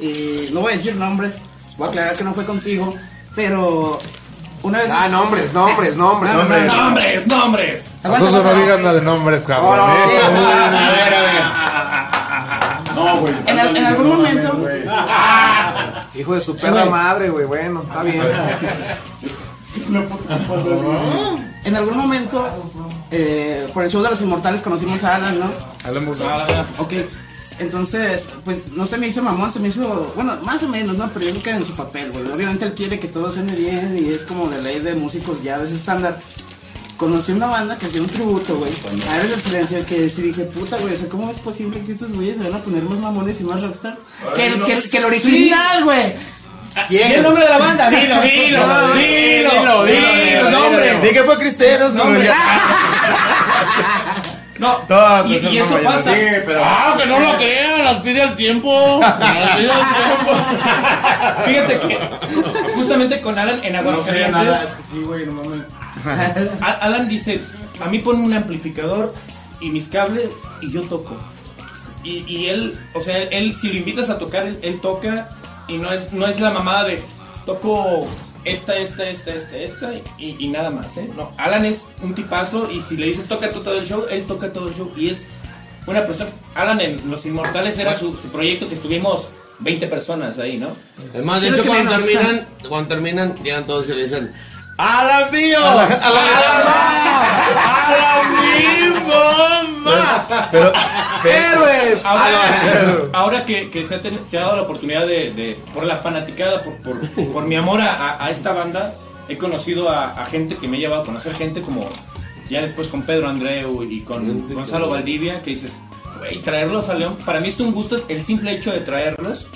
Y no voy a decir nombres, voy a aclarar que no fue contigo, pero una vez... Ah, nombres, nombres, nombres. No, no, no, no. Nombres, nombres. Aguanta, Nosotros no digan nada de nombres, cabrón. No, ¿eh? A ver, a ver. No, güey. En, al- en algún momento... Hijo de su perra güey. madre, güey. Bueno, está bien. En algún momento, eh, por el show de los inmortales conocimos a Alan, ¿no? Alan Musa. Ok, entonces, pues no se me hizo mamón, se me hizo, bueno, más o menos, ¿no? Pero yo creo que en su papel, güey. Obviamente él quiere que todo suene bien y es como de ley de músicos ya ves estándar. Conocí una banda que hacía un tributo, güey. A Eres del Silencio, que sí dije, puta, güey, o sea, ¿cómo es posible que estos güeyes se van a poner más mamones y más rockstar? Que el, que, el- que el original, güey. ¿Y el nombre de la banda? Dilo, dilo, dilo, dilo, dilo, nombre. Sí que fue Cristeros. No, No, y, y eso pasa. Sí, pero. Ah, que no lo crean, las pide al tiempo. Las pide al tiempo. Fíjate que justamente con Alan en No creo nada, Aguascalientes, es que sí, güey, no mames. Alan dice, a mí ponme un amplificador y mis cables y yo toco. Y, y él, o sea, él si lo invitas a tocar, él, él toca y no es, no es la mamada de toco esta, esta, esta, esta, esta y, y nada más, ¿eh? No, Alan es un tipazo y si le dices toca todo el show, él toca todo el show y es una persona... Alan en Los Inmortales era su, su proyecto que estuvimos 20 personas ahí, ¿no? Además, de hecho, cuando terminan, cuando terminan, llegan todos y le dicen: ¡A la mío! ¡A Pero, ¡Héroes! Ahora, ahora que, que se, ha ten- se ha dado la oportunidad de, de- por la fanaticada, por, por, por mi amor a, a- a esta banda, he conocido a, a gente que me ha llevado a conocer gente como ya después con Pedro Andreu y con Gonzalo Valdivia, que dices, güey, traerlos a León, para mí es un gusto el simple hecho de traerlos.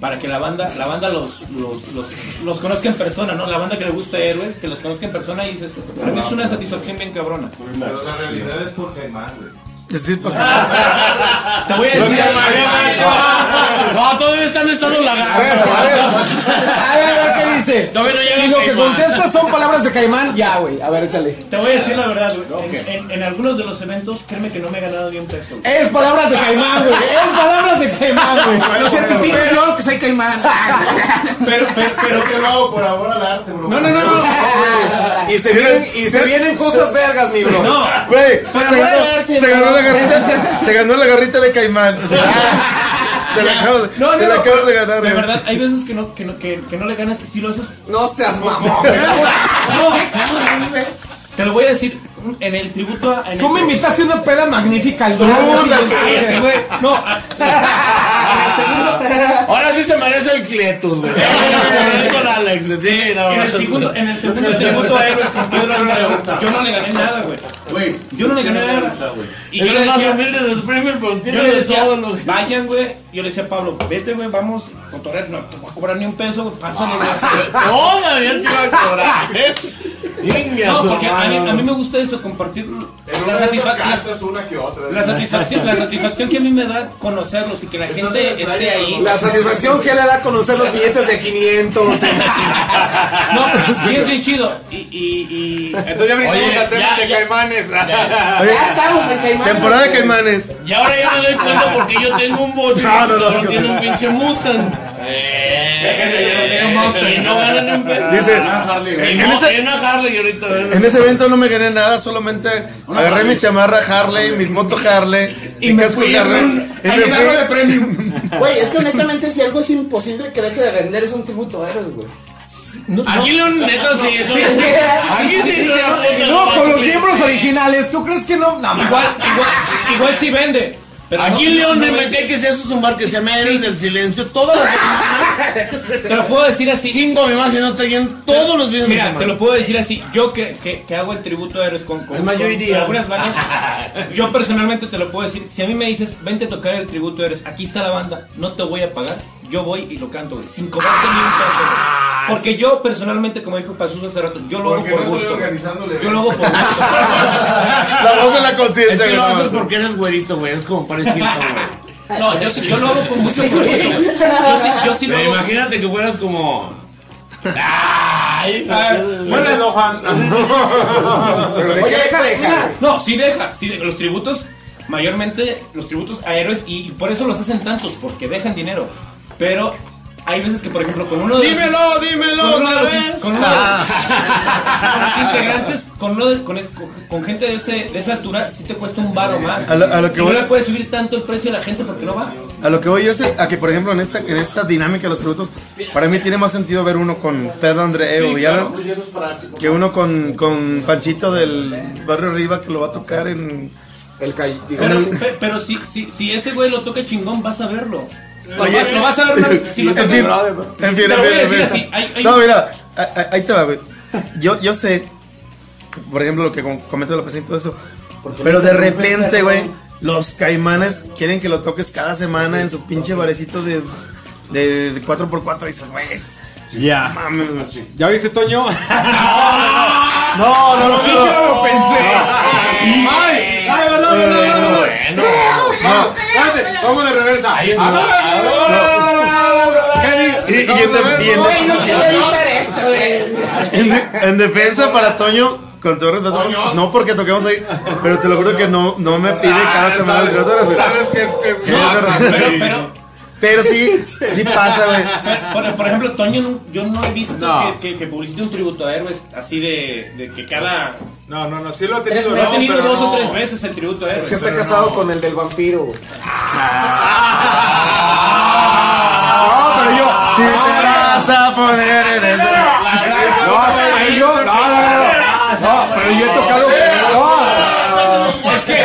Para que la banda, la banda los, los, los, los conozca en persona, ¿no? La banda que le gusta héroes, que los conozca en persona y dices, para mí es una satisfacción bien cabrona. Pero la realidad es por Caimán, güey. Sí, porque- Te voy a decir, No, todavía están en estado A ver, lagarto. a ver. A ver, a ver qué dice. Todavía no llega Si lo que contestas son palabras de Caimán, ya, güey. A ver, échale. Te voy a decir la verdad, güey. En, en- en algunos de los eventos, créeme que no me he ganado ni un peso. güey. Es palabras de Caimán, güey. Es palabras de Caimán, güey. Lo certifico yo que soy caimán. Pero, pero, pero. Que lo hago por amor al arte, bro. No, no, no, no. Y se vienen, y se vienen cosas vergas, mi bro. No, Güey, se, ganó, se ganó la garrita, se ganó la garrita de Caimán. O sea, te la acabas, no, te no, la no, acabas de ganar. De verdad, hay veces que no, que no, que, que no le ganas si lo haces. No seas mamón. Te lo voy a decir en el tributo a. en Tú el- me invitaste a una peda magnífica al Cállate, güey. No. Ahora sí se merece el Cletus, güey. Con Alex, sí, no. En el segundo, en el segundo tributo a Héroes con Pedro Andreu, yo no le gané nada, güey. Güey, Yo no le gané nada. Y Es yo le el más humilde de los premios, pero tiene de decía, todo lo que... vayan, güey. Yo le decía a Pablo, vete, güey, vamos a cotorrear. No te voy a cobrar ni un peso, güey, pásale, güey. Todavía te iba a cobrar, ¿eh? Venga, No, porque a mí, a mí me gusta eso, compartir la, una de esas satisfac- la- cantas una que otra. la satisfacción, la satisfacción que a mí me da conocerlos y que la gente esté ahí. La satisfacción que le da conocer los billetes de 500. No, sí es bien chido. Y, y, y Entonces ya brincamos al tema de ya. Caimanes. Ya estamos en caimán. Temporada de Caimanes. Y ahora ya me doy cuenta porque yo tengo un bocho No, no, no, pero no. tiene un pinche Mustang. Dice, en ese- evento no me gané nada, solamente agarré mis chamarras Harley, mis motos Harley, y mi me casco fui Harley. y me llenarlo de fui- premium. Güey, es que honestamente si algo es imposible que deje de vender es un tributo a héroes, güey. Aquí neta, sí, eso Sí. Aquí no, con los miembros originales. ¿Tú crees que no? No, Igual, igual, igual sí vende. Pero Aquí no- León no me metí que se hace un bar que se llama Héroes del Silencio. Todas las. Te lo puedo decir así. Cinco mi más y no traían todos los videos de Mira, te lo puedo decir así. Yo que, que, que hago el tributo a héroes con, con, con iría. algunas bandas. Yo personalmente te lo puedo decir. Si a mí me dices, vente a tocar el tributo a héroes, aquí está la banda, no te voy a pagar. Yo voy y lo canto, güey. Sin cobrarte ni un peso, güey. Porque yo personalmente, como dijo Pasus hace rato, yo lo hago por no gusto. Yo lo hago por gusto. La voz de la Es conciencia. que lo haces porque eres güerito, güey. Es como parecido, güey. No, yo, sí- yo lo hago por mucho gusto. Yo sí, yo sí lo Pero hago. imagínate que fueras como. Ay, Ah, bueno, es- Pero de qué deja, deja. No, sí deja, sí deja. Los tributos, mayormente los tributos a héroes, y por eso los hacen tantos, porque dejan dinero. Pero hay veces que, por ejemplo, con uno de los- Dímelo, dímelo con uno de los, vez. con uno de- con los integrantes, con, uno de- con, gente de, ese, de esa altura, sí te cuesta un varo más. A lo- a lo que y no le puedes subir tanto el precio a la gente porque no va. A lo que voy es a que, por ejemplo, en esta, en esta dinámica de los tributos, para mí tiene más sentido ver uno con Pedro André Sí, o claro. que uno con, con Panchito del barrio arriba que lo va a tocar en... El call- Pero, pe- pero si, si, si ese güey lo toca chingón, vas a verlo. Oye, lo vas a ver una vez. Si lo fin, en fin, en fin, No, mira, ahí- te va, güey. Yo, yo sé, por ejemplo, lo que com- comenta la persona y todo eso, pero de repente, güey, los caimanes quieren que lo toques cada semana en su pinche barecito de, de, de 4x4 y dices, güey, Ya. ¿Ya viste, Toño? No, no, no, no. lo pensé. ¡Ay! ¡Ay, verdad, verdad, verdad! Bueno. Espérate, vamos de reversa. Y en, defensa para Toño, con todo respeto, no porque toquemos ahí, pero te lo juro que no, no me pide cada semana el. ¿Sabes qué? qué- Pero, pero, Pero sí, sí pasa, güey. por, por ejemplo, Toño, yo no he visto No. que, que, que publicite un tributo a héroes así de, de que cada. No, no, no, sí lo he tenido. Ha no, tenido dos o no. tres veces el tributo a héroes. Es que está casado con el del vampiro. No, pero yo, si te vas a poner en el. No, pero yo, no, no, no, no. No, pero yo he tocado. No, Es que,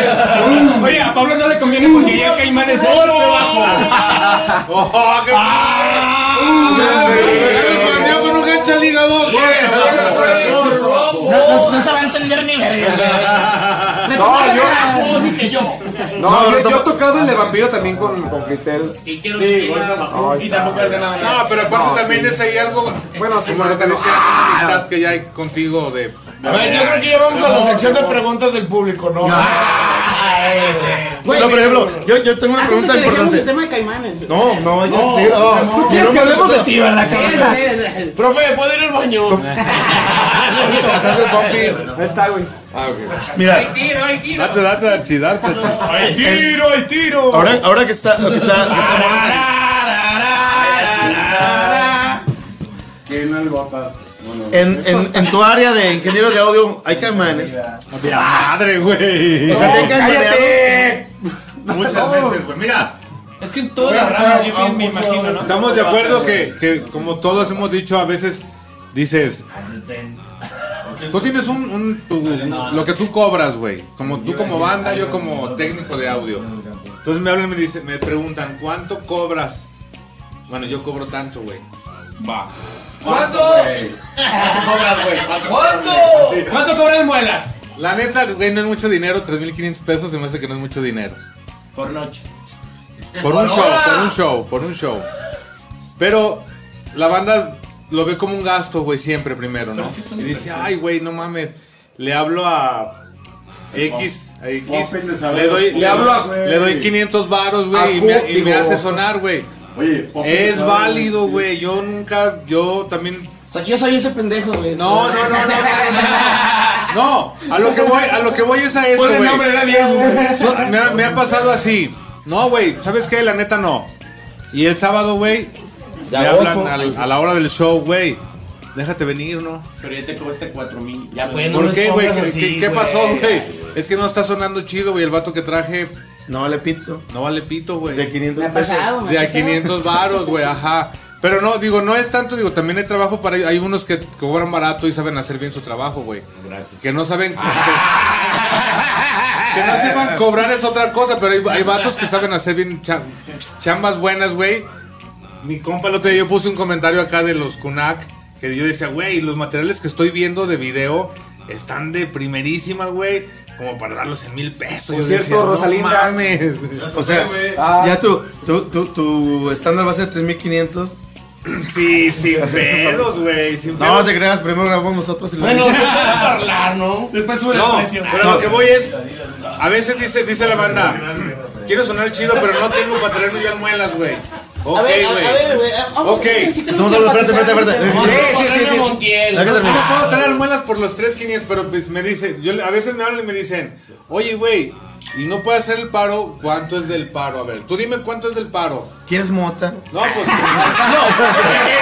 oye, a Pablo no le conviene porque ya Caimán es el bajo. ¡Oh, qué ¡Ya con un gancho al hígado! No, no se va a entender ni verga. No, yo- que no, yo, yo he tocado el de vampiro también con, con Cristel. Y quiero decir, y tampoco has ganado nada. No, pero aparte No, también sí. es ahí algo. Bueno, sí, como lo que decía, una amistad que ya hay contigo de. A ver, yo creo que ya vamos a la sección de preguntas del público, ¿no? Güey, No, por ejemplo, yo, yo tengo una Antes de pregunta que dejemos el importante. tema de Caimanes. No, no, no, sí, no. Y no me hablemos de ti, ¿verdad? Sí, sí, sí. Profe, ¿puedo ir al baño? Ahí está, güey. Mira, Date, date, date, date. ¡Hay tiro, hay tiro! ahora, ahora que está, que está, lo que está- en, en, en tu área de ingeniero de audio hay caimanes. Madre, güey. O sea, te caimaneado. Muchas veces, güey. Mira, Es que en todas las ramas, yo me imagino, ¿no? estamos de acuerdo que, que, como todos hemos dicho, a veces dices. Tú tienes un, un- tu- lo que tú cobras, güey. Como tú como banda, yo como técnico de audio. Entonces me hablan y me dicen, me preguntan, ¿cuánto cobras? Bueno, yo cobro tanto, güey. Va. ¿Cuánto? cobras, güey? ¿Cuánto? ¿Cuánto cobran muelas? La neta, güey, no es mucho dinero, 3.500 pesos se me hace que no es mucho dinero. Por noche. Por un show, por un show, por un show. Pero la banda lo ve como un gasto, güey, siempre primero, ¿no? Y dice, ay, güey, no mames. Le hablo a X, a X. Le doy, le hablo a- le doy 500 varos, güey, y, me, y me hace sonar, güey. Es válido, güey. Yo nunca, yo también O sea, yo soy ese pendejo, güey. no, no, no, no, no, no, a lo que voy, a lo que voy es a esto, Pon el güey. nombre. So- me, ha, me ha pasado así. No, güey, ¿sabes qué? La neta no. Y el sábado, güey, me hablan al- a la hora del show, güey. Déjate venir, ¿no? Pero ya te cobraste 4 mil. Ya, pues, no ¿Por qué, güey? pongas ¿Qué, así, qué- qué güey. pasó, güey? Es que no está sonando chido, güey. El vato que traje No vale pito. no vale pito, güey. De 500 Me ha pesos. pasado, me De a pasado. 500 varos, güey, ajá. Pero no, digo, no es tanto, digo, también hay trabajo para... Hay unos que cobran barato y saben hacer bien su trabajo, güey. Gracias. Que no saben... Que, que no sepan cobrar es otra cosa, pero hay, hay vatos que saben hacer bien cha- chambas buenas, güey. Mi compa el otro día yo puse un comentario acá de los Kunak, que yo decía, güey, los materiales que estoy viendo de video están de primerísima, güey. Como para darlos en mil pesos. Por cierto, decía, no Rosalinda. mames. O sea, Ah. ya tu, tu, tu, tu estándar va a ser 3500. Sí, sin pedos, güey. Sin No, pedos. te creas, primero grabamos nosotros y luego- Bueno, se puede hablar, ¿no? Después sube No, el precio. pero lo que voy es. A veces dice, dice la banda: Quiero sonar chido, pero no tengo para traerme ya muelas, güey. Ok, a, ver, güey. Ok. a ver Estamos que hablando, espérate, espérate, espérate. No puedo traer muelas por los 3.500, pero pues me dice, yo le- a veces me hablan y me dicen, oye, güey, y no puede hacer el paro, ¿cuánto es del paro? A ver, tú dime cuánto es del paro. ¿Quieres mota? No, pues.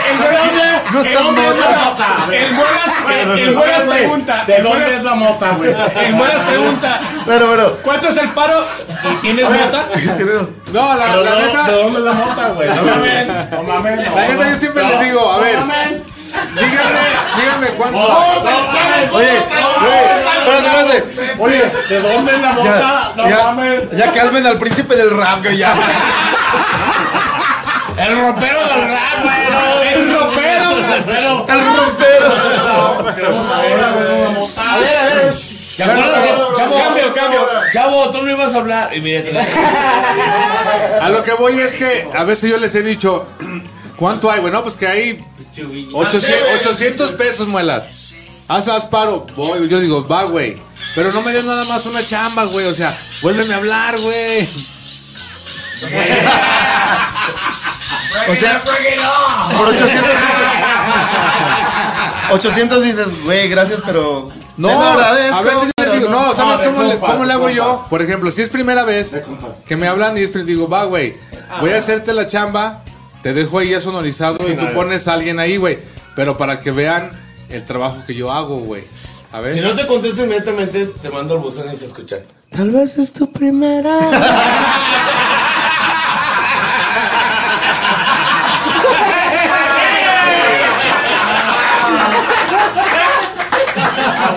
El Bogas- No está mota. el Bogas pregunta. ¿De el dónde es la mota, güey? El Bogas pregunta. Pero, pero. ¿Cuánto es el paro? ¿Y tienes nota? No, la, la ¿de neta. ¿De dónde es la mota, güey? No mames. No mames. no. La neta, yo siempre les digo, a ver, díganme, díganme cuánto. Oye, oye, espérate, espérate. Oye, ¿de dónde es la mota? No Ya, mames. ya calmen al príncipe del rap, güey, ya. El ropero del rap, güey. El ropero. Pero, El rompero. A ver, a ver. ¿Te acuerdas que- Chavo, Cambio, cambio. Chavo, tú no ibas a hablar. Y mira, A lo que voy es que a veces yo les he dicho, ¿cuánto hay? Bueno, pues que hay 800, 800 pesos, muelas. Haz, haz paro. Voy, yo digo, va, güey. Pero no me des nada más una chamba, güey. O sea, vuélveme a hablar, güey. O sea, por 800 800 dices, güey, gracias, pero. No, agradezco, a veces yo digo, no, ¿sabes no, cómo, le, cómo le hago compa. yo? Por ejemplo, si es primera vez que me hablan y es, digo, va, güey, voy a hacerte la chamba, te dejo ahí ya sonorizado y tú pones a alguien ahí, güey. Pero para que vean el trabajo que yo hago, güey. A ver. Si no te contesto inmediatamente, te mando el buzón y se escucha. Tal vez es tu primera.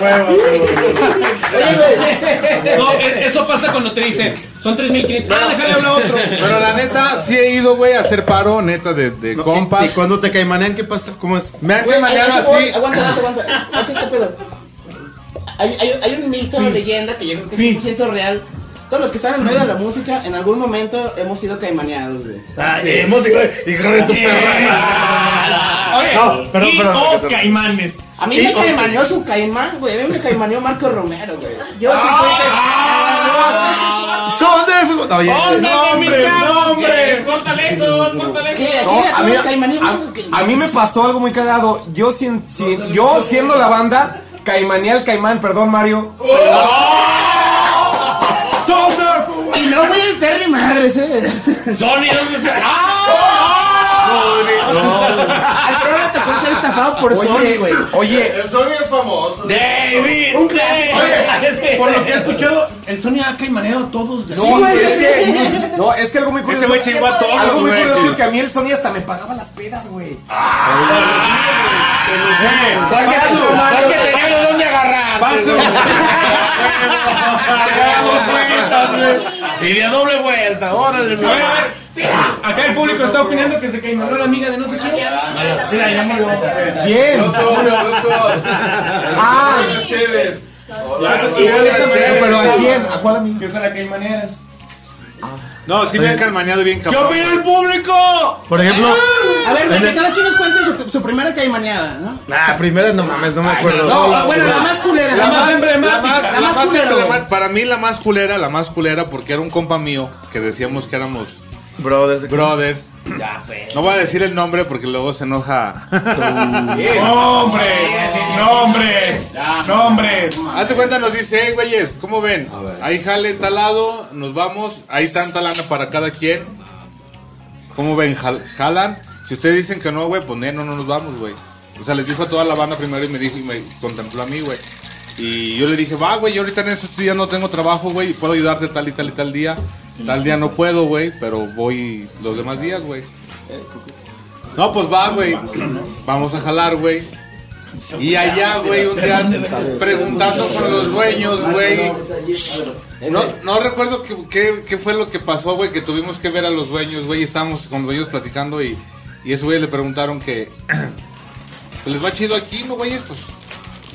No, e- eso pasa cuando te dicen, son 3.500. Ah, déjale hablar otro. Pero la neta, sí he ido, güey, a hacer paro, neta, de, de compas. ¿Y cuando te caimanean, qué pasa? ¿Cómo es? Me han voy. así. Aguanta, aguanta, aguanta. Aguanta pedo. Hay, hay, hay un mito, una leyenda que yo creo que es 100% real. Todos los que están en medio de la música, en algún momento hemos sido caimaneados, güey. Ay, hemos hijo de tu perra. Oye, No, perdón, y perdón, o perdón. caimanes. A mí Y- me ok. caimaneó su caimán, güey. A mí me caimaneó Marco Romero, güey. Yo sí fui Son Oye, ¡Nombre, nombre! ¡Córtale eso! ¡Córtale No, a mí, a- a mí me pasó algo muy cagado. Yo, sin, sin- yo siendo la banda, caimanía el caimán, perdón Mario. Y no voy a meter mi madre, ¿eh? ¡Sony! ¿dónde está? Al programa te puede ser estafado por Sony, Oye, güey. oye, El Sony es famoso. ¡David! Un clásico. Por lo que he escuchado, el Sony ha caimaneado a todos. de- no, Sí, güey, es que, no, es que algo muy curioso. Ese güey chingó a todos, Algo muy güey. curioso que a mí el Sony hasta me pagaba las pedas, güey. Porque teníamos dónde agarrar. Paso. Y de doble vuelta, órale. Acá el público está opinando que se caimanó la amiga de no sé quién. Mira, ya. ¿Quién? Soy, yo soy. Ah, Chévez. pero ¿a quién? ¿A cuál amigo? Que se la caimaneas. No, sí me han calmaneado bien ¿Qué cabrón. opina el público? por ejemplo. A ver, que cada quien nos cuente su, su primera caimaneada, ¿no? Ah, primera no mames, no me acuerdo. No, bueno, la más culera, La la más emblemática. la más, La la culera, güey. para mí la más culera, la más culera porque era un compa mío que decíamos que éramos Brothers. brothers. No voy a decir el nombre porque luego se enoja. ¡Nombres! ¡Nombres! ¡Nombres! Hazte cuenta, nos dice, hey, güeyes, ¿cómo ven? Ahí jale talado, nos vamos, hay tanta lana para cada quien. ¿Cómo ven? Jal- ¿Jalan? Si ustedes dicen que no, güey, pues no, no nos vamos, güey. O sea, les dijo a toda la banda primero y me dijo y me contempló a mí, güey. Y yo le dije, va, güey, yo ahorita en estos días no tengo trabajo, güey, y puedo ayudarte tal y tal y tal día. Tal día no puedo, güey, pero voy los demás días, güey. No, pues va, güey. Vamos a jalar, güey. Y allá, güey, un día preguntando con los dueños, güey. No, no recuerdo qué, fue lo que pasó, güey, que tuvimos que ver a los dueños, güey. Estábamos con los dueños platicando y, y esos güey le preguntaron que... Pues les va chido aquí, ¿no, güeyes? Pues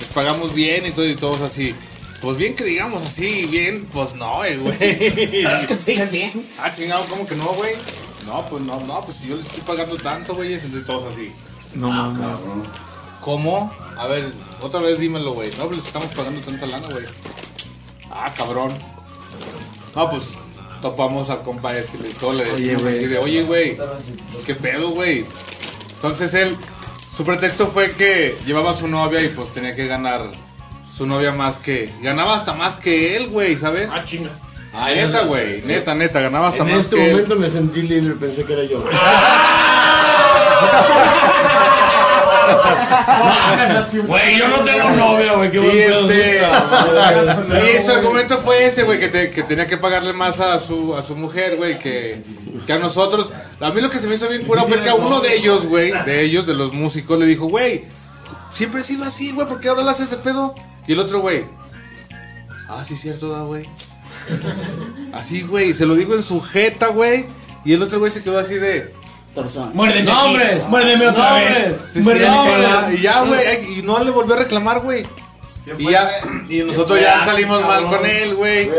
les pagamos bien y todo y todos así. Pues bien que digamos así, bien, pues no, eh, güey. Que te digas bien. Ah, chingado, ¿cómo que no, güey? No, pues no, no, pues si yo les estoy pagando tanto, güey, entonces todos así. No mames. ¿Cómo? A ver, otra vez dímelo, güey. No, pues les estamos pagando tanta lana, güey. Ah, cabrón. No, pues topamos al compa este y todo le decimos güey. así de, oye, güey, ¿qué pedo, güey? Entonces él, su pretexto fue que llevaba a su novia y pues tenía que ganar su novia más que, ganaba hasta más que él, güey, ¿sabes? Ah, chinga. Ay, Neta, no, güey. Neta, neta. Ganaba hasta En más este que él. momento me sentí libre, pensé que era yo. Güey, yo no tengo novia, güey. Qué Y este. Y su argumento fue ese, güey, que, te- que tenía que pagarle más a su, a su mujer, güey, que, que a nosotros. A mí lo que se me hizo bien cura fue que a uno de ellos, güey, de ellos, de los músicos, le dijo, güey, siempre he sido así, güey, ¿por qué ahora le haces ese pedo? Y el otro, güey, ah, sí, cierto, da, güey. Así, güey, se lo digo en su jeta, güey. Y el otro güey se quedó así de. Torzón. Muérdeme. ¡Nombres! Muérdeme otra ¡Nombres! vez. Sí, sí, nombres. y ya, güey, ay, y no le volvió a reclamar, güey. Y ya, y nosotros ya salimos mal con él, güey.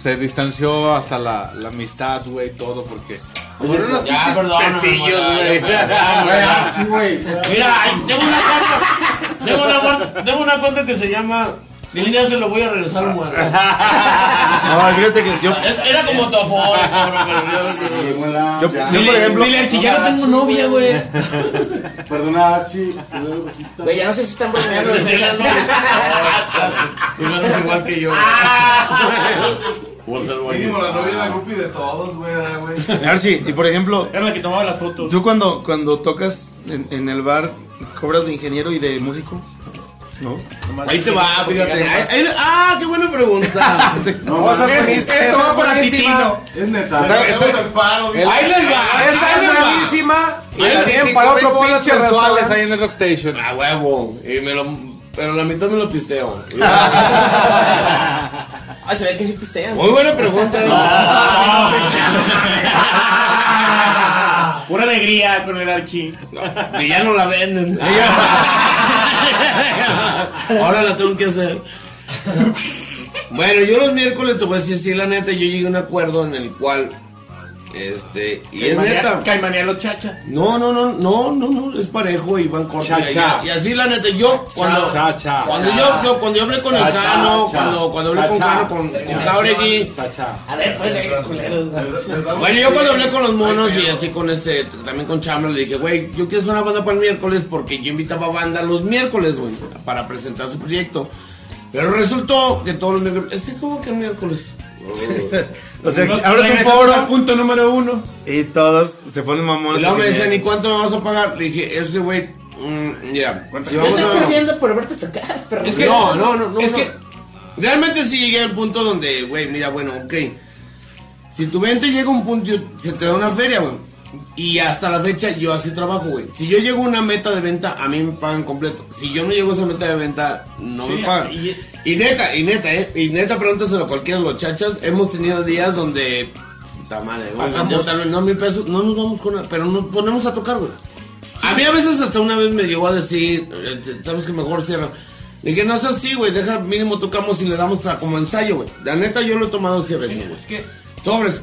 Se distanció hasta la, la amistad, güey, todo, porque. Fueron unos ya, pinches perdóname, pesillos, güey. ya, Sí, güey. Mira, tengo una cuenta. Tengo una, cuenta- tengo una cuenta que se llama. Un día se lo voy a regresar muerto. No, fíjate que yo, Era como tu aforo, ya- yo, ya. yo, por ejemplo, Dile, Archie, ya no tengo novia, güey. Perdona, Archie. Güey, ya no sé si están bromeando. Tú ganas igual que yo. Mínimo la novia la groupie de todos, güey, ah. Archie, y por ejemplo, Era la que tomaba las fotos. tú cuando, cuando tocas en, en el bar, ¿cobras de ingeniero y de músico? ¿No? Ahí te va, fíjate. Ahí- ahí- ah, qué buena pregunta. No, Esa es mames, buenísima. Esta va buenísima. es neta. Hacemos el paro, dice. Ahí les va. Esta es buenísima. Y Ahí también sí, para otro pinche mensuales restaurante. ahí en el Rock Station. A huevo. Y me lo, pero la mitad me lo pisteo. Ah, se ve que sí pistean. Muy buena pregunta. Pura alegría con el Archie. Y ya no la venden. Ahora la tengo que hacer. Bueno, yo los miércoles te voy a decir, sí, la neta, yo llegué a un acuerdo en el cual, este, y es neta. Caimanía los chacha. No, no, no, no, no, no, es parejo y van corto. Cha, y, y así la neta, yo cuando, Cha, cha. cuando yo, yo cuando yo hablé con el Cano, cha. cuando, cuando hablé Cha, con. Cano, con, con Jauregui. A ver, pues, culeros. Bueno, yo cuando hablé con los monos y así con este, también con Chambra, le dije, güey, yo quiero hacer una banda para el miércoles porque yo invitaba banda los miércoles, güey, para presentar su proyecto. Pero resultó que todos los miércoles, es que como que el miércoles. O sea, Nos abres un regresamos al foro punto número uno. y todos se ponen Y mamones. luego me decían, ¿y cuánto me vas a pagar? Le dije, ese güey, mm, si Me vamos estoy perdiendo por verte tocar, perro. Es que- No, no, no, no. es no. que- Realmente sí llegué al punto donde, güey, mira, bueno, ok. Si tu venta llega a un punto, se te da una feria, güey. Y hasta la fecha yo así trabajo, güey. Si yo llego a una meta de venta, a mí me pagan completo. Si yo no llego a esa meta de venta, no Sí, me pagan. y- Y, neta, y neta, eh. Y neta, pregúntaselo a cualquiera de los chachas. Hemos tenido días donde. Puta madre, güey. Pagamos. Tal vez no mil pesos, no nos vamos con pero nos ponemos a tocar, güey. A mí a veces hasta una vez me llegó a decir, eh, sabes que mejor cierra. Le dije, no es así, güey, deja, mínimo tocamos y le damos a- como ensayo, güey. La neta yo lo he tomado a veces, güey. Sobres.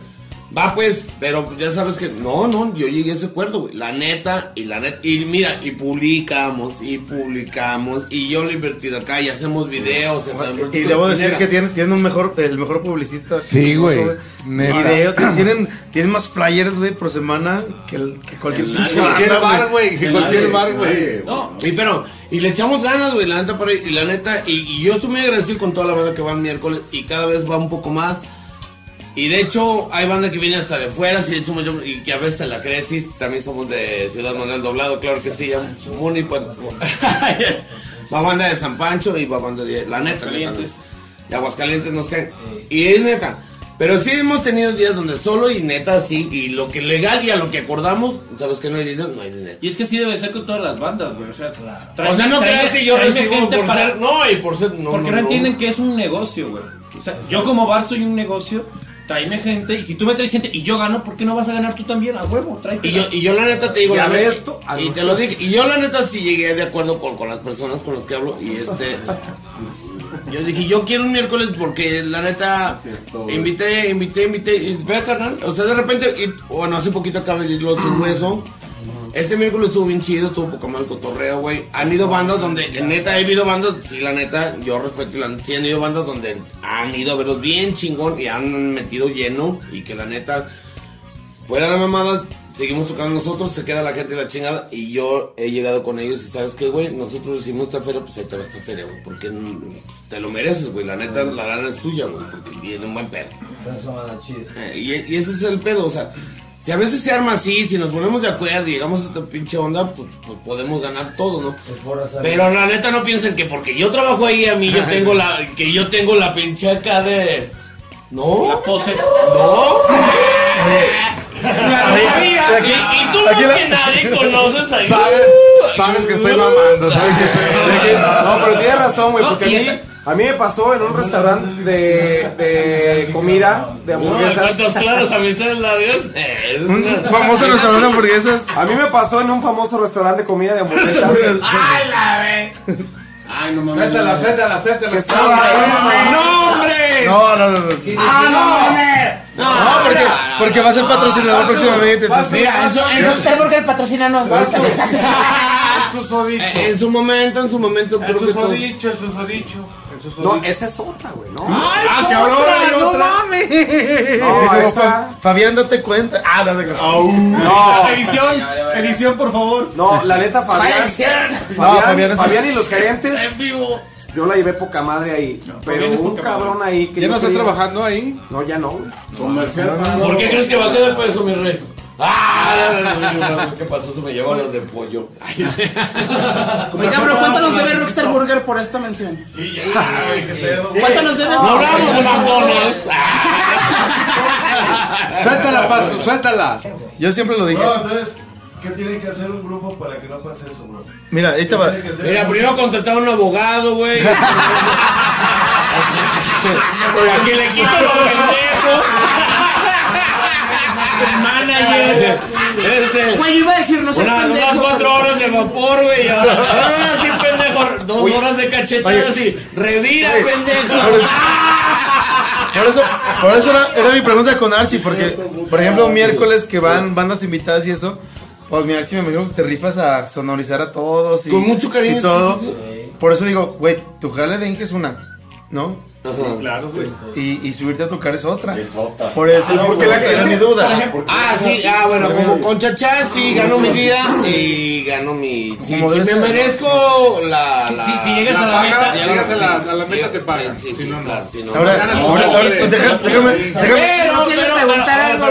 Va pues, pero pues, ya sabes que no, no, yo llegué a ese acuerdo, güey. La neta, y la neta, y mira, y publicamos, y publicamos, y yo lo he invertido acá, y hacemos videos. Y debo decir que tienen, tienen un mejor, el mejor publicista. Sí, güey. Video, tienen, tienen más flyers, güey, por semana que, el- que cualquier El- pinche Cualquier banda, bar, güey. que Cualquier bar, güey. no, Y pero, y le echamos ganas, güey, la neta, por ahí, y la neta, y, y yo estoy muy agradecido con toda la banda que va el miércoles, y cada vez va un poco más. Y de hecho, hay banda que viene hasta de fuera, sí, de hecho, yo- y que a veces te la crees, sí, también somos de Ciudad Manuel Doblado, claro que sí, ya, Muni, pues, va banda de San Pancho y va banda de, la neta, neta, Aguascalientes. de Aguascalientes nos caen. Y es neta. Pero sí hemos tenido días donde solo y neta sí, y lo que legal y a lo que acordamos, sabes que no hay dinero, no hay dinero. y es que así debe ser con todas las bandas, güey. O sea, o sea, no creas que yo recibo por para- ser, no, y por ser, no, porque no, entienden que es un negocio, güey. O sea, yo como bar soy un negocio, tráeme gente, y si tú me traes gente y yo gano, ¿por qué no vas a ganar tú también? A huevo, tráete. Y yo, y yo la neta te digo, la neta, esto, a y te lo dije, y yo la neta sí llegué de acuerdo con, con las personas con las que hablo, y este, yo dije, yo quiero un miércoles porque la neta, invité, invité, invité, y ve carnal, o sea, de repente, y, bueno, hace poquito acaba de ir los sin hueso, este miércoles estuvo bien chido, estuvo poco mal cotorreo, güey. Han ido bandas donde, neta, ha habido bandas, sí, la neta, yo respeto, la, sí han ido bandas donde han ido a verlos bien chingón y han metido lleno y que la neta, fuera de mamadas, seguimos tocando nosotros, se queda la gente y la chingada. Y yo he llegado con ellos y sabes qué, güey, nosotros hicimos esta feria, pues ahí te va esta feria, güey. Porque te lo mereces, güey. La neta, la lana es tuya, güey. Porque viene un buen pedo. Eh, y, y ese es el pedo, o sea. Si a veces se arma así, si nos ponemos de acuerdo y llegamos a esta pinche onda, pues, pues podemos ganar todo, ¿no? Pero la neta no piensen que porque yo trabajo ahí a mí yo tengo la que yo tengo la pinche acá de no, La pose. no. Aquí- y, y tú aquí más la- que nadie conoces ahí. Sabes, sabes que estoy mamando, ¿sabes? No, pero tienes razón, güey, No, porque a mí, a mí me pasó en un restaurante de, de comida, de hamburguesas. ¿Cuántas claras amistades largas? Eh, Un famoso restaurante de hamburguesas. A mí me pasó en un famoso restaurante de comida de hamburguesas. Ay, no mames. Suéltala, suéltala, suéltala. que estaba. ¡No, hombre! No, no, no. no. No, porque, porque va a ser patrocinador próximamente. Mira, en su, en su Starburger patrocínanos. ¿no? El susodicho. En su momento, en su momento El susodicho, el susodicho. No, esa es otra, güey, ¿no? Ah, cabrón, otra. No, esa. Fabián, date cuenta. Ah, no, de No, Edición, edición, por favor. no, la neta, Fabián. No, Fabián, Fabián Fabián y los gerentes. En vivo. Yo la llevé poca madre ahí. Pero Fabián un cabrón ahí que ¿Ya no estás trabajando ahí? No, ya no. güey. ¿Por qué crees que bajé de peso, mi rey? ¡Ah! ¿Qué pasó? Se me llevó las de pollo. Oiga, bro, ¿cuánto nos debe Rockstar Burger por esta mención? ¿Cuánto nos debe? No hablamos de McDonald's. Suéltala, paso, suéltala. Yo siempre lo dije. No, entonces, ¿qué tiene que hacer un grupo para que no pase eso, bro? Mira, ahí te va. Mira, primero contratar a un abogado, güey. Para que le quite lo pendejo. El manager. Este. Güey, iba a decir, no sé Una, unas cuatro horas de vapor, güey. Ah, sí, pendejo. Dos horas de cachetadas y revira, pendejo. Por eso, por eso era, era mi pregunta con Archie, porque, por ejemplo, miércoles que van bandas invitadas y eso, pues mi Archie me imagino que te rifas a sonorizar a todos y, Con mucho cariño, y todo. sí, Por eso digo, güey, tu jale de Inge es una, ¿no? Claro, güey. Y, y subirte a tocar es otra. Por eso, porque la era mi duda. Ah, sí, ah, bueno, como con Chachá sí gano mi día y gano mi. Si, Como si me merezco la. Si- la- si- si llegas La a la paga, meta, llegas a la, a la Sí, meta te pagan. sí, sí, Si no, no. claro, no. Ahora, ahora, ahora, pues, déjame, déjame. Pero, quiere pero, preguntar ah, algo,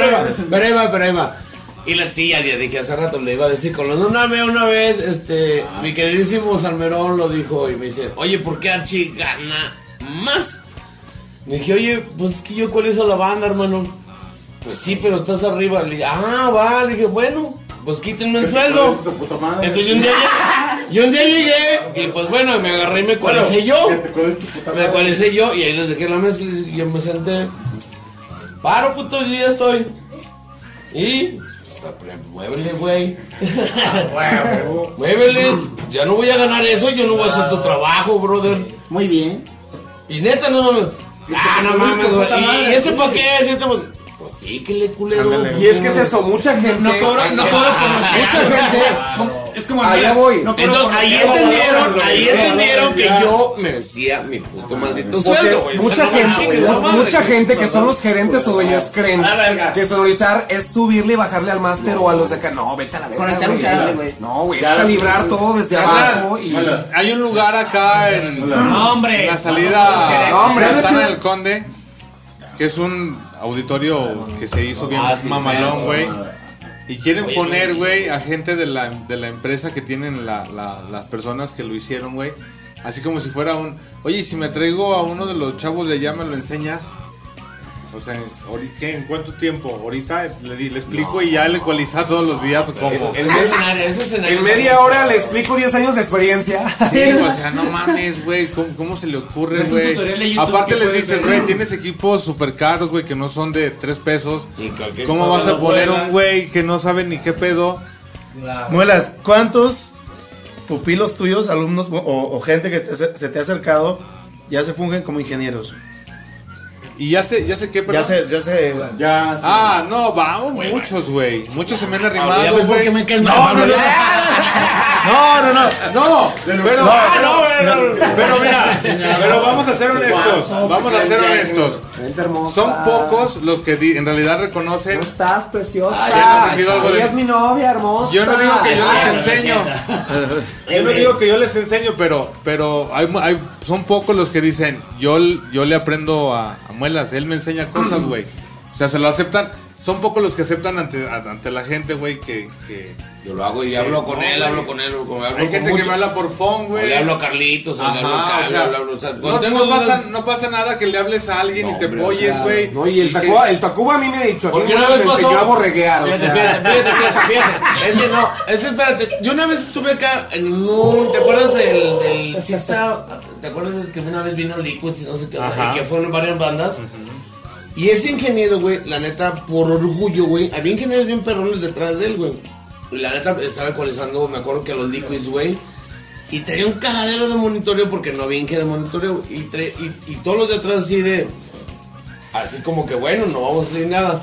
pero, ahí va, pero ahí va. Y la tía, ya dije hace rato, le iba a decir con los una vez, una vez, este, mi queridísimo Salmerón lo dijo y me dice, oye, ¿por qué Archie gana más? Le dije, oye, pues que yo cuál hizo la banda, hermano. Pues sí, pero estás arriba. Le dije, ah, va, le dije, bueno, pues quítenme el sueldo. Entonces yo un día llegué, yo un día llegué, y pues bueno, me agarré y me cualicé yo. Me cualicé yo, y ahí les dejé la mezcla y yo me senté. Paro, puto, yo ya estoy. Y. Muévele, güey. Muévele. Ya no voy a ganar eso, yo no voy a hacer tu trabajo, brother. Muy bien. Y neta, no mames. Ah, no mames, güey. ¿Y, y este para qué? ¿Y este? Pues píquele, culero. Ándale. Y es que es eso, mucha gente. No cobro, no cobro por Mucha gente. Es como Allá voy. No cobro Entonces, por ahí entendieron, ahí entendieron que yo merecía mi puto maldito sueldo, Porque güey. mucha O sea, no gente, mames, no mames. mucha gente que son los gerentes o dueños creen A la verga. que sonorizar es subirle y bajarle al máster o a los de acá. No, vete a la verga. Conectar un güey. cable, güey. No, güey, es calibrar todo desde abajo y. Hay un lugar acá en, No, hombre. en la salida No, hombre. Santana del Conde, que es un auditorio que se hizo bien Ah, sí, mamalón, güey. Y quieren Oye, poner, güey. a gente de la, de la empresa que tienen la- la- las personas que lo hicieron, güey. Así como si fuera un... Oye, ¿y si me traigo a uno de los chavos de allá, ¿me lo enseñas? O sea. ¿en cuánto tiempo? Ahorita le, di- le explico y ya le ecualiza todos los días o cómo. Escenario, ese escenario. En media hora le explico 10 años de experiencia. Sí, o sea, no mames, güey, ¿cómo, cómo se le ocurre, Es un güey? tutorial de YouTube Aparte les dices, güey, tienes equipos super caros, güey, que no son de 3 pesos. ¿Cómo vas a poner un güey que no sabe ni qué pedo? Muelas, ¿cuántos pupilos tuyos, alumnos o, o gente que te- se, se te ha acercado ya se fungen como ingenieros? Y ya sé, ya sé qué, pero... Ya se, ya se. Ah, no, vamos muchos, güey. Muchos se me han Ah, ya arrimado, ves por güey. qué me caes mal, Pablo. No, no, no. No, pero, Ah, no, bueno, pero mira, pero vamos a ser honestos, vamos a ser honestos. Son pocos los que en realidad reconocen. ¿Cómo estás, preciosa? Ay, ya nos pidió algo de- Ella es mi novia, hermosa. Yo no digo que yo Ah, les enseño. Yo no digo que yo les enseño, pero pero hay, mu- hay- son pocos los que dicen, yo, yo le aprendo a, a Él me enseña cosas, güey. O sea, se lo aceptan. Son pocos los que aceptan ante, ante la gente, güey, que, que... Yo lo hago y hablo con él, hablo con él, hablo con, hablo Hay con gente que me habla por phone, O güey. le hablo a Carlitos, o le hablo a Carlos, o sea, le hablo- o sea, no, cuando tengo no dudas- pasa, no pasa nada que le hables a alguien y te claro. güey. No, y el que- Tacuba, el Tacuba a mí me ha dicho, a mí Porque me una vez pasó- enseñó a borreguear. o Fíjate, sea. fíjate, fíjate, fíjate, fíjate. Es que no, es que espérate. Yo una vez estuve acá en un. ¿Te acuerdas del. del sí está- ¿Te acuerdas que una vez vino Liquids y no sé qué? Ajá. Y que fueron varias bandas. Y ese ingeniero, güey, la neta, por orgullo, güey. Había ingenieros bien perrones detrás de él, güey. La neta estaba ecualizando, me acuerdo que los Liquids, güey. Y traía un cagadero de monitoreo porque no había inge de monitoreo. Y, y, y todos los de atrás así de. Así como que bueno, no vamos a hacer nada.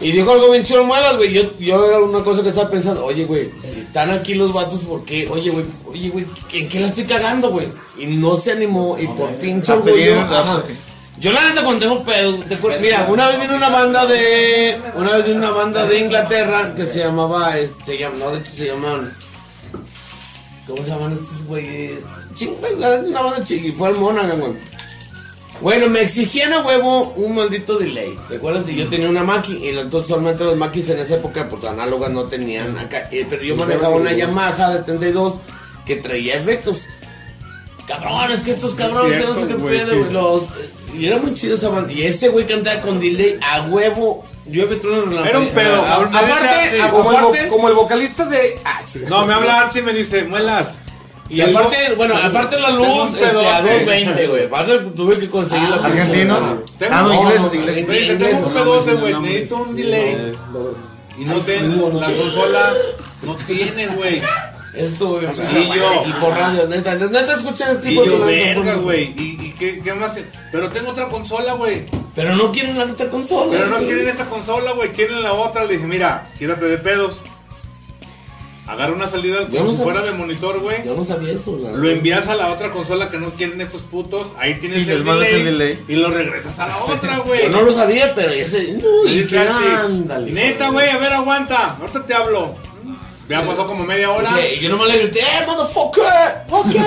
Y dijo algo bien chido muelas, güey. Yo, yo era una cosa que estaba pensando, oye, güey, si están aquí los vatos, ¿por qué? Oye, güey, oye, güey, ¿en qué la estoy cagando, güey? Y no se animó, y por pinche orgullo. ajá. Yo la neta cuando tengo pedos, te mira, una vez vino una banda de, una vez vino una banda de Inglaterra que se llamaba, este, se llama, no, de hecho se llaman, ¿cómo se llaman estos güeyes? La una banda ching, y fue al Monaghan, güey. Bueno, me exigían a huevo un maldito delay. ¿Te acuerdas? Y yo tenía una máquina. Y entonces solamente los máquinas en esa época, pues análogas no tenían acá. eh, pero yo manejaba una Yamaha de 32 que traía efectos. Cabrón, es que estos cabrones que no sé qué pedo, güey. los- Y era muy chido esa banda. Y este güey cantaba con delay a huevo. Yo me una Era un pedo, A- a- Aparte, Como el, como vocalista de... Ah. No, me habla Archie y me dice, Muelas. Y aparte, bueno, aparte la luz este, a pedote. 220, güey. Aparte tuve que conseguir la pinche- ¿Argentinos? Tengo- Ah, no, no, ingleses, no, ingleses. Tengo un pedote, güey, necesito un delay. Y no tengo, la consola no tiene, güey. Esto, güey. Y yo. Y por radio, neta. Neta, escuchan este Y tipo de yo, bandas, verga, pues, güey. ¿Y, y qué, qué más? Pero tengo otra consola, güey. Pero no quieren la neta consola. Pero no güey. quieren esta consola, güey. Quieren la otra. Le dije, mira, quítate de pedos. Agarra una salida Yo como no si sab- fuera de monitor, güey. Yo no sabía eso, güey. Lo envías a la otra consola que no quieren estos putos. Ahí tienes Y el, delay, el delay. Y lo regresas a la otra, güey. Yo no lo sabía, pero ya sé. Le Uy, dice qué ándale. Neta, güey, a ver, aguanta. Ahorita te hablo. Ya pasó como media hora. Y yo nomás le grité, ¡eh, motherfucker! ¡Fucker!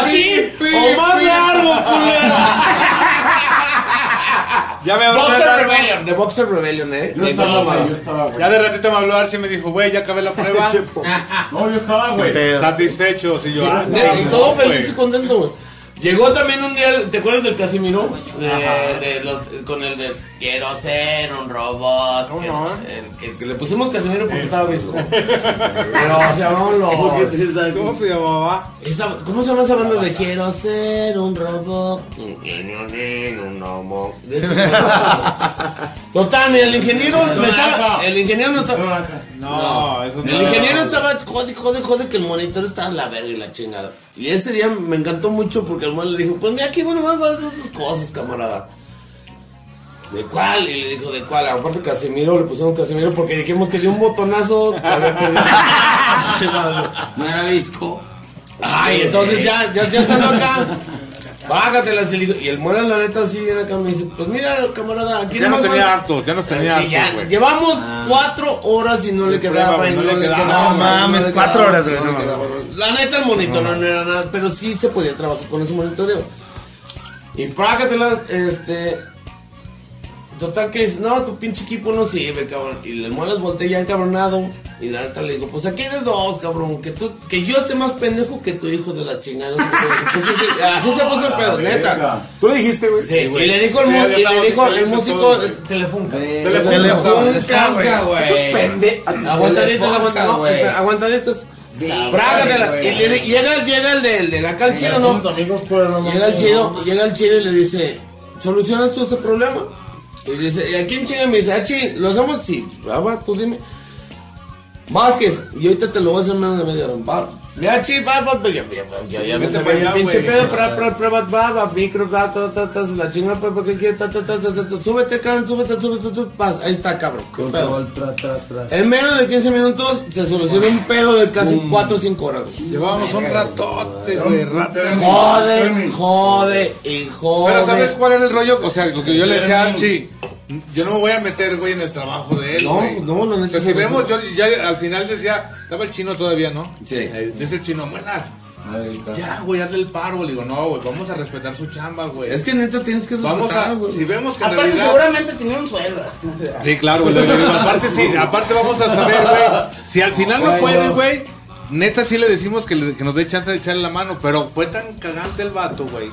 ¡Así! ¡O más largo, culero! Ya me habló Boxer. Rebellion, de Boxer Rebellion, ¿eh? Yo estaba, güey, yo estaba, güey. Ya de ratito me habló Archie y me dijo, güey, ya acabé la prueba. No, yo estaba, güey. Satisfecho, si yo. ah, todo feliz y contento, güey. Llegó también un día, ¿te acuerdas del Casimiro? De, de los, con el de Quiero ser un robot. que, el que, que le pusimos Casimiro porque estaba visco. Pero se llamaban los. ¿Cómo se llamaba? esa- ¿Cómo se llama esa banda de Quiero ser un robot? Total, el ingeniero me estaba. El ingeniero no estaba. No, eso El ingeniero estaba jode, jode, jode que el monitor estaba a la verga y la chingada. Y ese día me encantó mucho porque el man le dijo, pues mira aquí bueno, vamos a hacer tus cosas, camarada. ¿De cuál? Y le dijo, ¿de cuál? Aparte Casemiro, le pusieron Casemiro porque dijimos que dio un botonazo. No era disco. Ay, entonces ya, ya, ya estando acá. Le digo- Y el muera la neta así viene acá me dice, pues mira, camarada, aquí Ya nos nomás tenía hartos, ya nos tenía Sí, ya, llevamos cuatro horas y no le quedaba, no le quedaba. No mames, cuatro horas, güey, no le no quedaba. La neta, el monitor no era nada, pero sí se podía trabajar con ese monitoreo. Y prácatelas, este. Total que dice, no, tu pinche equipo no sirve, cabrón. Y el muelas voltea ya encabronado. Y la neta le digo, pues aquí hay de dos, cabrón. Que tú, que yo esté más pendejo que tu hijo de la chingada. Así- se puso el pedo, neta. Tú le dijiste, güey. Sí, y le dijo el, Ya y le dijo el músico güey. Telefunca. Telefunca, güey. Esos pende... Aguantaditas, aguantaditas, no, espera, aguantaditas. Brágatela. Y le- llega, llega el de, el de la cal chido, ¿no? Somos amigos, pero no Llega el chido, llega el chido y le dice, ¿solucionas tú este problema? Y dice, ¿y a quién chinga? Me dice, ah, ¿lo hacemos? Sí, ah, va, tú dime. Vázquez, y ahorita te lo voy a hacer en menos de media hora. Va, Ya, chi, va, va, ya, ya, ya, ya, me Vete sabía para el allá, pinche pedo, pra, pra, prueba, va, va, micro, va, ta, ta, ta, la chingada, pues, porque quiere, ta, ta, ta, ta, ta, ta, súbete, cabrón, súbete, súbete, súbete, ahí está, cabrón. Control, tras, tras, tras. En menos de 15 minutos se solucionó un pedo de casi 4 o 5 horas. Llevábamos un ratote, güey. rato. Jode, jode y jode. Pero ¿sabes cuál era el rollo? O sea, lo que yo le decía a Archie, yo no me voy a meter, güey, en el trabajo de él, No, güey. no, la O sea, si vemos, yo ya al final decía, estaba el chino todavía, ¿no? Sí. Eh, dice el chino, muelas. Ya, güey, hazle el paro. Le digo, no, güey, vamos a respetar su chamba, güey. Es que neta tienes que Vamos a, respetar, güey. si vemos que Aparte, realidad... seguramente tenía un sueldo. Sí, claro, güey. le digo, aparte sí, aparte vamos a saber, güey. Si al final no puede, güey. Neta sí le decimos que, le- que nos dé chance de echarle la mano, pero fue tan cagante el vato, güey.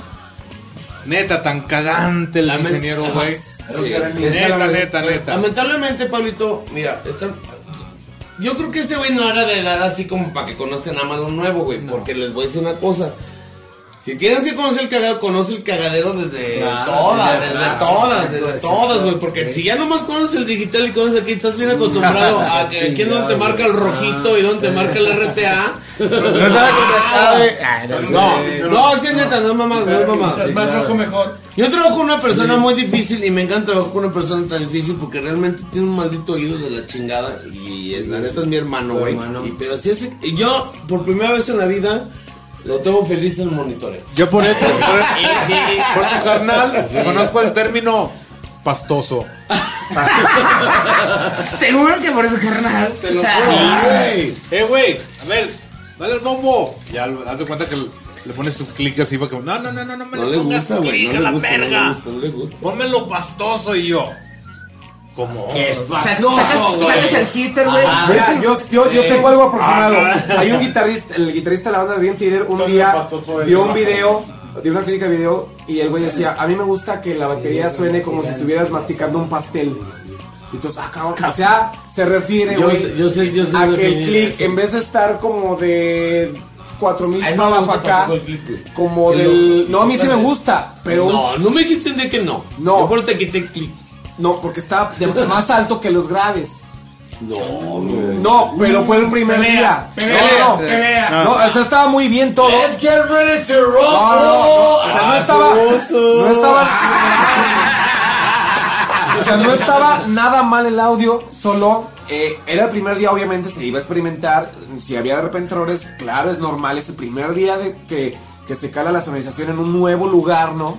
Neta, tan cagante el Lamen- ingeniero, güey. Sí, Neta, neta, neta. Lamentablemente, Pablito, mira, esta- yo creo que ese güey no era de edad así como para que conozcan nada más lo nuevo, güey. Porque les voy a decir una cosa. Si tienes que conocer el cagadero, conoce el cagadero desde Claro, todas, desde todas, desde todas, güey. Porque si ya nomás conoces el digital y conoces aquí, estás bien acostumbrado a que aquí es donde te marca el rojito y donde te marca el RTA. No estaba contratado, güey. Ay, no. No, no, es que neta, no es mamá, no es mamá. Más rojo mejor. Yo trabajo con una persona muy difícil y me encanta trabajar con una persona tan difícil porque realmente tiene un maldito oído de la chingada y es- la neta es mi hermano, güey. Y Pero si es, yo, por primera vez en la vida, lo tengo feliz en el monitoreo. Yo por esto, por, por tu carnal, conozco el término pastoso. Seguro que por eso, carnal. Te lo juro. güey. Eh, güey, a ver, dale el bombo. Ya, haz de cuenta que le pones tu clic así para que. No, no, no, no, no me No le pongas gusta, clic No a le la gusta, no le verga. gusta, no le gusta. Pónmelo pastoso y yo. ¿Cómo? O sea, tú sacas, sacas el hitter, güey. Mira, yo, yo, yo tengo algo aproximado. Hay un guitarrista, el guitarrista de la banda de Dream Theater, un día dio un video, dio una clínica de video, y el güey decía, a mí me gusta que la batería suene como si estuvieras masticando un pastel. Y Entonces, ah, cabrón, o sea, se refiere, Yo güey, sé- yo sé- yo sé a que el click, eso. en vez de estar como de 4000 Ay, no para acá, como del... No, a mí sí me gusta, pero... No, no me dijiste de que no. No. Yo por eso te quité el clip. No, porque está de- más alto que los graves. No, güey. No, pero fue el primer día. no, no, no. No, o sea, estaba muy bien todo. Let's get ready to rock. No, no, no, o sea, no estaba, no estaba, o sea, no estaba nada mal el audio, solo eh, era el primer día, obviamente se iba a experimentar, si había de repente errores, claro, es normal, es el primer día de que, que se cala la sonorización en un nuevo lugar, ¿no?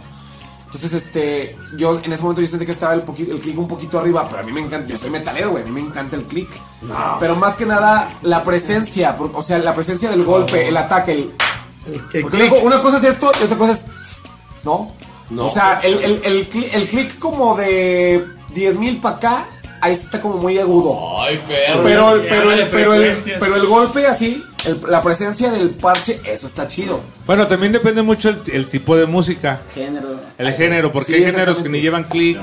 Entonces, este, yo en ese momento yo sentí que estaba el, el click un poquito arriba, pero a mí me encanta, yo soy metalero, güey, a mí me encanta el click. Pero más que nada, la presencia, por- o sea, la presencia del golpe, el ataque, el, El porque click. una co- una cosa es esto y otra cosa es. ¿No? No. O sea, el, el, el, cli- el click como de 10.000 para acá, ahí está como muy agudo. Ay, perro. Pero, pero, el, pero, el, pero el golpe así, el- la presencia del parche, eso está chido. Bueno, también depende mucho el, el tipo de música, Género. el género, porque Sí, hay géneros que ni llevan click.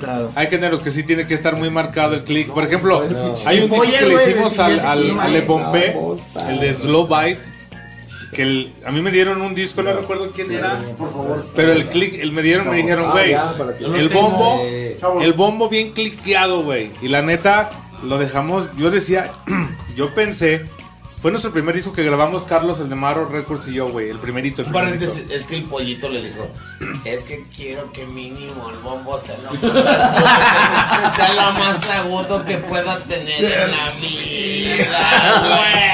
Claro. Hay géneros que sí tiene que estar muy marcado el click. Por ejemplo, hay un disco que le hicimos al, al, al Le Pompé, el de Slow Bite. Que el- a mí me dieron un disco, no recuerdo quién era. Pero el click, el me dieron, me dijeron, güey, el bombo, el bombo bien cliqueado, güey. Y la neta, lo dejamos, yo decía, yo pensé, fue nuestro primer disco que grabamos Carlos, el de Maro Records y yo, güey, el primerito. El primerito. Paréntesis, es que el pollito le dijo, es que quiero que mínimo el bombo sea lo más agudo, sea lo más agudo que pueda tener en la vida, güey.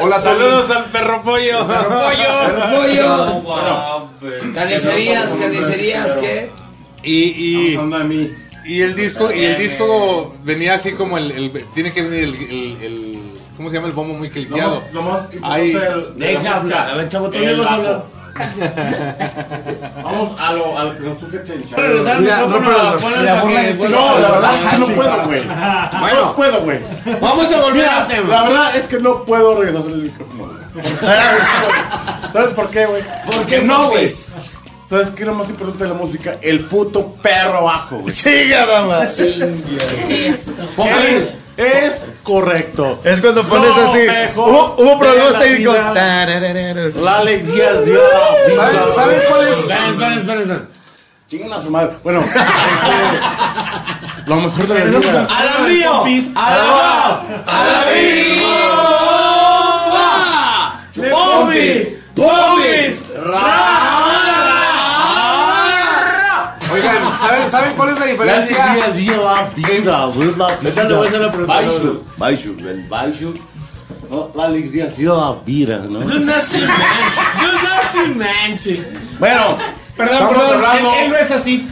Hola, Saludos al perro pollo. Pollo. Carnicerías, carnicerías, ¿qué? Y, y, Hablando de mí. Y el disco, y el disco venía así como el, el- tiene que venir el, el, el- ¿cómo se llama? El bombo muy Lo cliqueado. más, lo más Ahí. Deja hablar, a ver, chavo, tú no hablar. Vamos a lo, a lo que nos toque. Regresar Mira, no, micrófono la verdad es que no puedo, güey. No puedo, güey. Vamos a volver al tema. la verdad es que no puedo regresar el micrófono. ¿Sabes por qué, güey? ¿Por qué no, no, güey? ¿Sabes qué es lo más importante de la música? El puto perro bajo, güey. Chica, mamá. Es, es correcto. Es cuando pones No, así. Hubo, hubo problemas técnicos. La alegría de Dios. ¿Saben, ¿saben cuál es? Esperen, esperen, esperen. Chingan a su madre. Bueno, este, lo mejor de la vida. ¡A la río! ¡A la ¡A la río! ¡Pompis! ¡Pompis! Oigan, ¿saben, ¿saben cuál es la diferencia? Ahorita le voy a hacer la pregunta. Baixo, baixo, el baixo. La alegría ha sido la vira, ¿no? No nace manche, no nace manche. Bueno, Perdón, perdón, él, él no es así.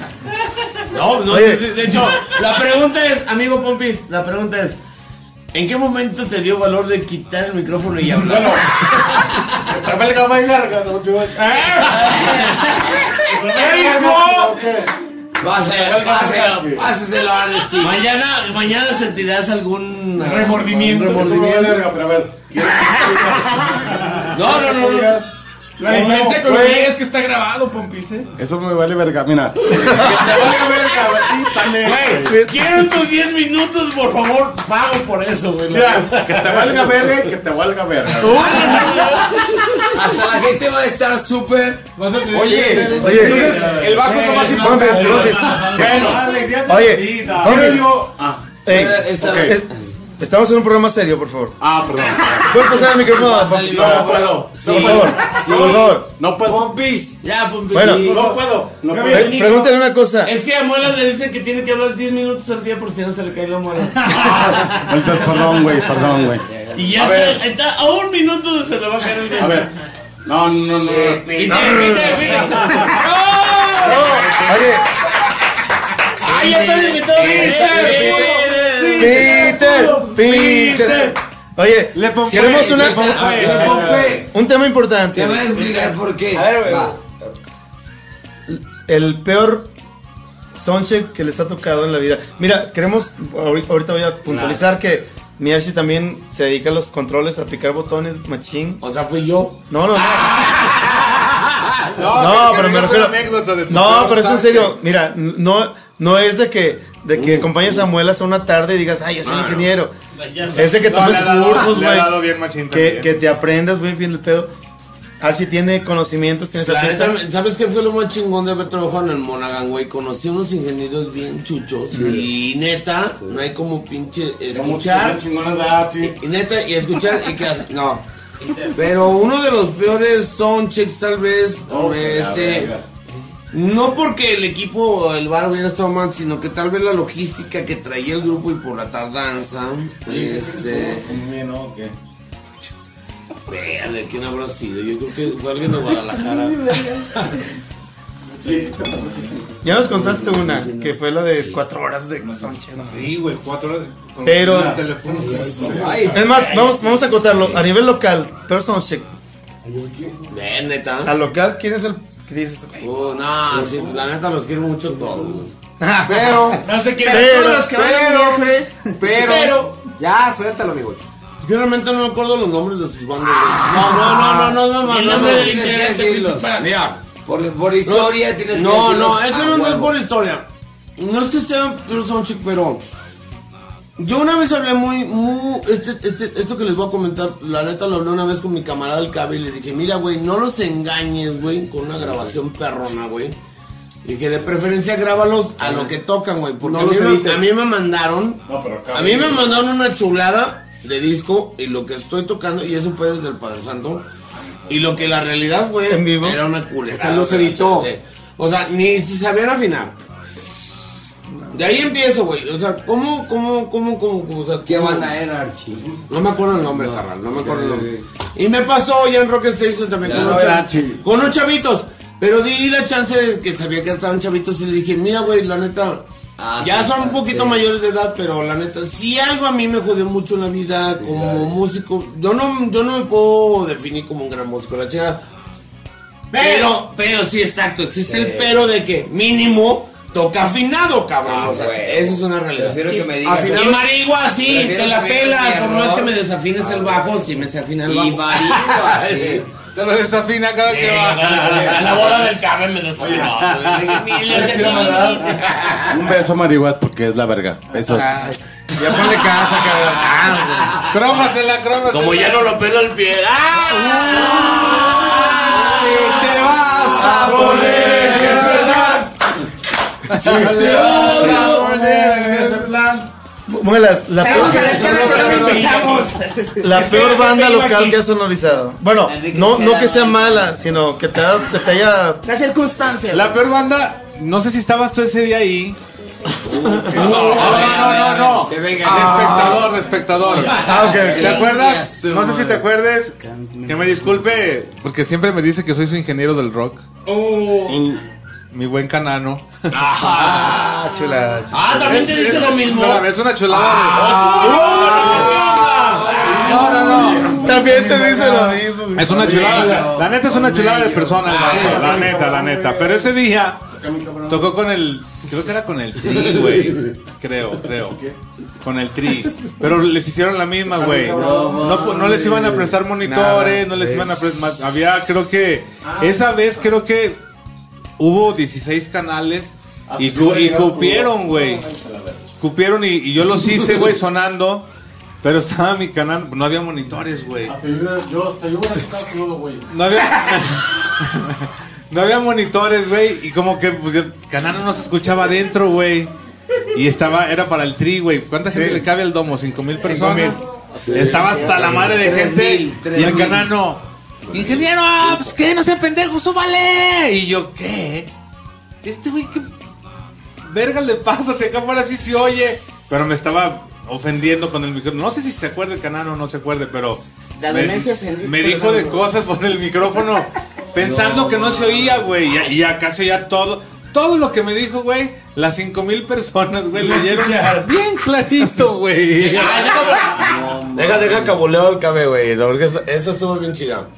No, no, Oye. de, de hecho, la pregunta es, amigo Pompis, la pregunta es, ¿en qué momento te dio valor de quitar el micrófono y hablar? Páselo, páselo, páseselo a Alex. Mañana, mañana sentirás algún Remordimiento. remordimiento. No, no, no, no. La diferencia con que es que está grabado, Pompis, ¿eh? Eso me vale verga, mira. Güey, quiero tus 10 minutos, por favor, pago por eso, güey. Mira, que te valga verga y que te valga verga. Hasta la gente va a estar súper. Oye, Oye, entonces, el bajo es lo más importante. Pompis. Oye, Yo, ah, Esta- es- estamos en un programa serio, por favor. ah, perdón. ¿Puedes pasar el micrófono? a Pompis? No puedo. Por favor, por favor. No puedo. Pompis, ya, Pompis. Bueno. Sí. No puedo. No puedo. Eh, Pregúntale una cosa. Es que a Muela le dicen que tiene que hablar 10 minutos al día por si no se le cae la muela. Entonces, perdón, güey, perdón, güey. Y ya A ver. está, está a un minuto se le va a caer el día. A ver. No, no, no. Oye, ¡Ay, ya está invitado! Peter, Peter. Oye, queremos una, un tema importante. Te voy a explicar por qué. Va. El peor soundcheck que les ha tocado en la vida. Mira, queremos, ahori- ahorita voy a puntualizar que Miersi también se dedica a los controles, a picar botones, machín. O sea, fui yo. No, no, no. No, pero me refiero. una anécdota de tu No, pero es en serio. Mira, no, no es de que, de que acompañes a Muelas a una tarde y digas, ay, yo soy ingeniero. Es de que No, tomes dado- cursos, güey. Que, que te aprendas, güey, bien el pedo. A ver si tiene conocimientos, tiene La neta, ¿Sabes qué fue lo más chingón de haber trabajado en el Monaghan, güey? Conocí unos ingenieros bien chuchos y neta, no hay como pinche escuchar. Y neta, y escuchar y que hace- No. Pero uno de los peores soundchecks tal vez, este, no porque el equipo o el bar hubiera estado mal, sino que tal vez la logística que traía el grupo y por la tardanza, este... Véale, ¿quién habrá sido? Yo creo que fue alguien de Guadalajara. Ya nos contaste una, que fue la de cuatro horas de. ¿no? Sí, güey, cuatro horas. con Pero- el teléfono. Es más, vamos, vamos a acotarlo. A nivel local, peor soundcheck. Ven, neta. Al local, ¿quién es el que dices? Uh, no, sí, la neta los quiero mucho todos. Pero, No sé quién Pero- todos los que pero, pero, Pero- ya, suéltalo, amigo. Yo realmente no me acuerdo los nombres de sus bandas. güey. No, no, no, no, no, no, no, no, no, tienes que decirlos. Mira, Por, por historia tienes que no, decirlos no, a es que no, no es por historia. No es que sea pero soundcheck, pero yo una vez hablé muy, muy, este, este, esto que les voy a comentar, la neta lo hablé una vez con mi camarada el Cabe y le dije, mira, güey, no los engañes, güey, con una grabación perrona, güey. Y que de preferencia grábalos a lo que tocan, güey, porque No a, mí me, edites. a mí me mandaron, No, pero acá- a mí me mandaron una chulada de disco y lo que estoy tocando, y eso fue desde el Padre Santo, y lo que la realidad fue, ¿En vivo? era una culera. Se los editó. O sea, ni si sabían afinar. De ahí empiezo, güey. O sea, ¿cómo, cómo, cómo, cómo, cómo, o sea, ¿Qué cómo? banda era, Archie? No me acuerdo el nombre, carnal, no me acuerdo el nombre. Y me pasó ya en Rock Station también con, chido. con unos chavitos. Pero di la chance de que sabía que estaban chavitos y le dije, mira, güey, la neta, Ah, ya sí, son un sí. poquito mayores de edad, pero la neta, si algo a mí me jodió mucho en la vida como músico, yo no, yo no me puedo definir como un gran músico, la chica. Pero, pero sí, exacto, existe el pero de que mínimo toca afinado, cabrón. o sea, güey. esa es una realidad. Prefiero que me digas. Y marigua, sí, te la que pelas, por más que me desafines el bajo, sí me desafina el bajo. Y marigua, sí. Te lo desafina cada que A va. la bola del cabe me desafinó. Un beso, marihuas, porque es la verga. Besos. Ya ponle casa, cabrón. Crómasela, crómasela. Como ya no lo pelo el pie. te vas a poner Muelas, la peor, La peor banda local que has sonorizado. Bueno, no, no que sea mala, sino que te, ha- que te haya. La circunstancia. La peor banda, no sé si estabas tú ese día ahí. No, no, no, no. Que venga. De espectador, de espectador. Ah, ok, ok. ¿Te acuerdas? No sé si te acuerdes. Que me disculpe, porque siempre me dice que soy su ingeniero del rock. Mi buen canano. Ah, chula. Ah, también te dice lo mismo. Es una chulada. No, no, no. También te dice lo mismo. Es una chulada. La neta es una chulada de persona, el vato, la neta, la neta. Pero ese día tocó con el. Creo que era con el tri, güey. Creo, creo. Con el tri. Pero les hicieron la misma, güey. No, no les iban a prestar monitores, no les iban a prestar. Había, creo que. Esa vez, creo que hubo 16 canales y, cu- y cupieron, güey. Cupieron y, y yo los hice, güey, sonando. Pero estaba mi canal, no había monitores, güey. Hasta yo, hasta yo güey. No había, no había monitores, güey. Y como que pues, el canal no se escuchaba adentro, güey. Y estaba, era para el tri, güey. ¿Cuánta gente le cabe al domo? ¿Cinco mil personas? Estaba hasta la madre de gente. mil, y el mil. canano, ingeniero, pues qué, no sea pendejo, súbale. Y yo, ¿qué? Este güey, ¿qué verga le pasa? Si acá fuera así se oye. Pero me estaba ofendiendo con el micrófono. No sé si se acuerda el canano o no se acuerde, pero. La me- demencia se- me dijo de cosas por el micrófono pensando que no se oía, güey. Y, y acá se oía todo. Todo lo que me dijo, güey, las cinco mil personas, güey, lo oyeron bien clarito, güey. Deja, deja cabuleo el cabe, güey. Eso, estuvo bien chida.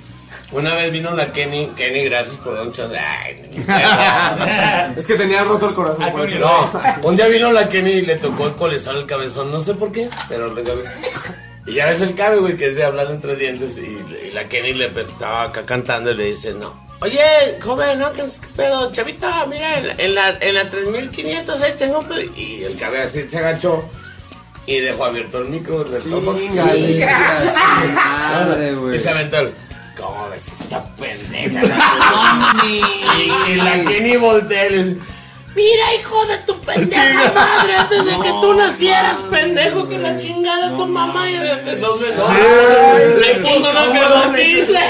Una vez vino la Kenny. Kenny, gracias por un. Ay, Es que tenía roto el corazón por eso. No, un día vino la Kenny y le tocó el colezón al cabezón, no sé por qué, pero le Y ya ves el cabe, güey, que es de hablar entre dientes y, y la Kenny le estaba acá cantando y le dice, no. Oye, joven, ¿no? ¿Qué, qué pedo? Chavita, mira, en, la- en la, en la 3500 ahí tengo un pedo. Y el cabe así se agachó y dejó abierto el micro. Le tocó. Chinga, Sí, madre, güey. Y se aventó el... ¿Cómo ves esta pendeja? y, y la Kenny voltea. Mira, hijo de tu pendeja madre, antes de que tú nacieras, pendejo, que la chingada tu mamá y no sé, no. Le puso una pedotiza.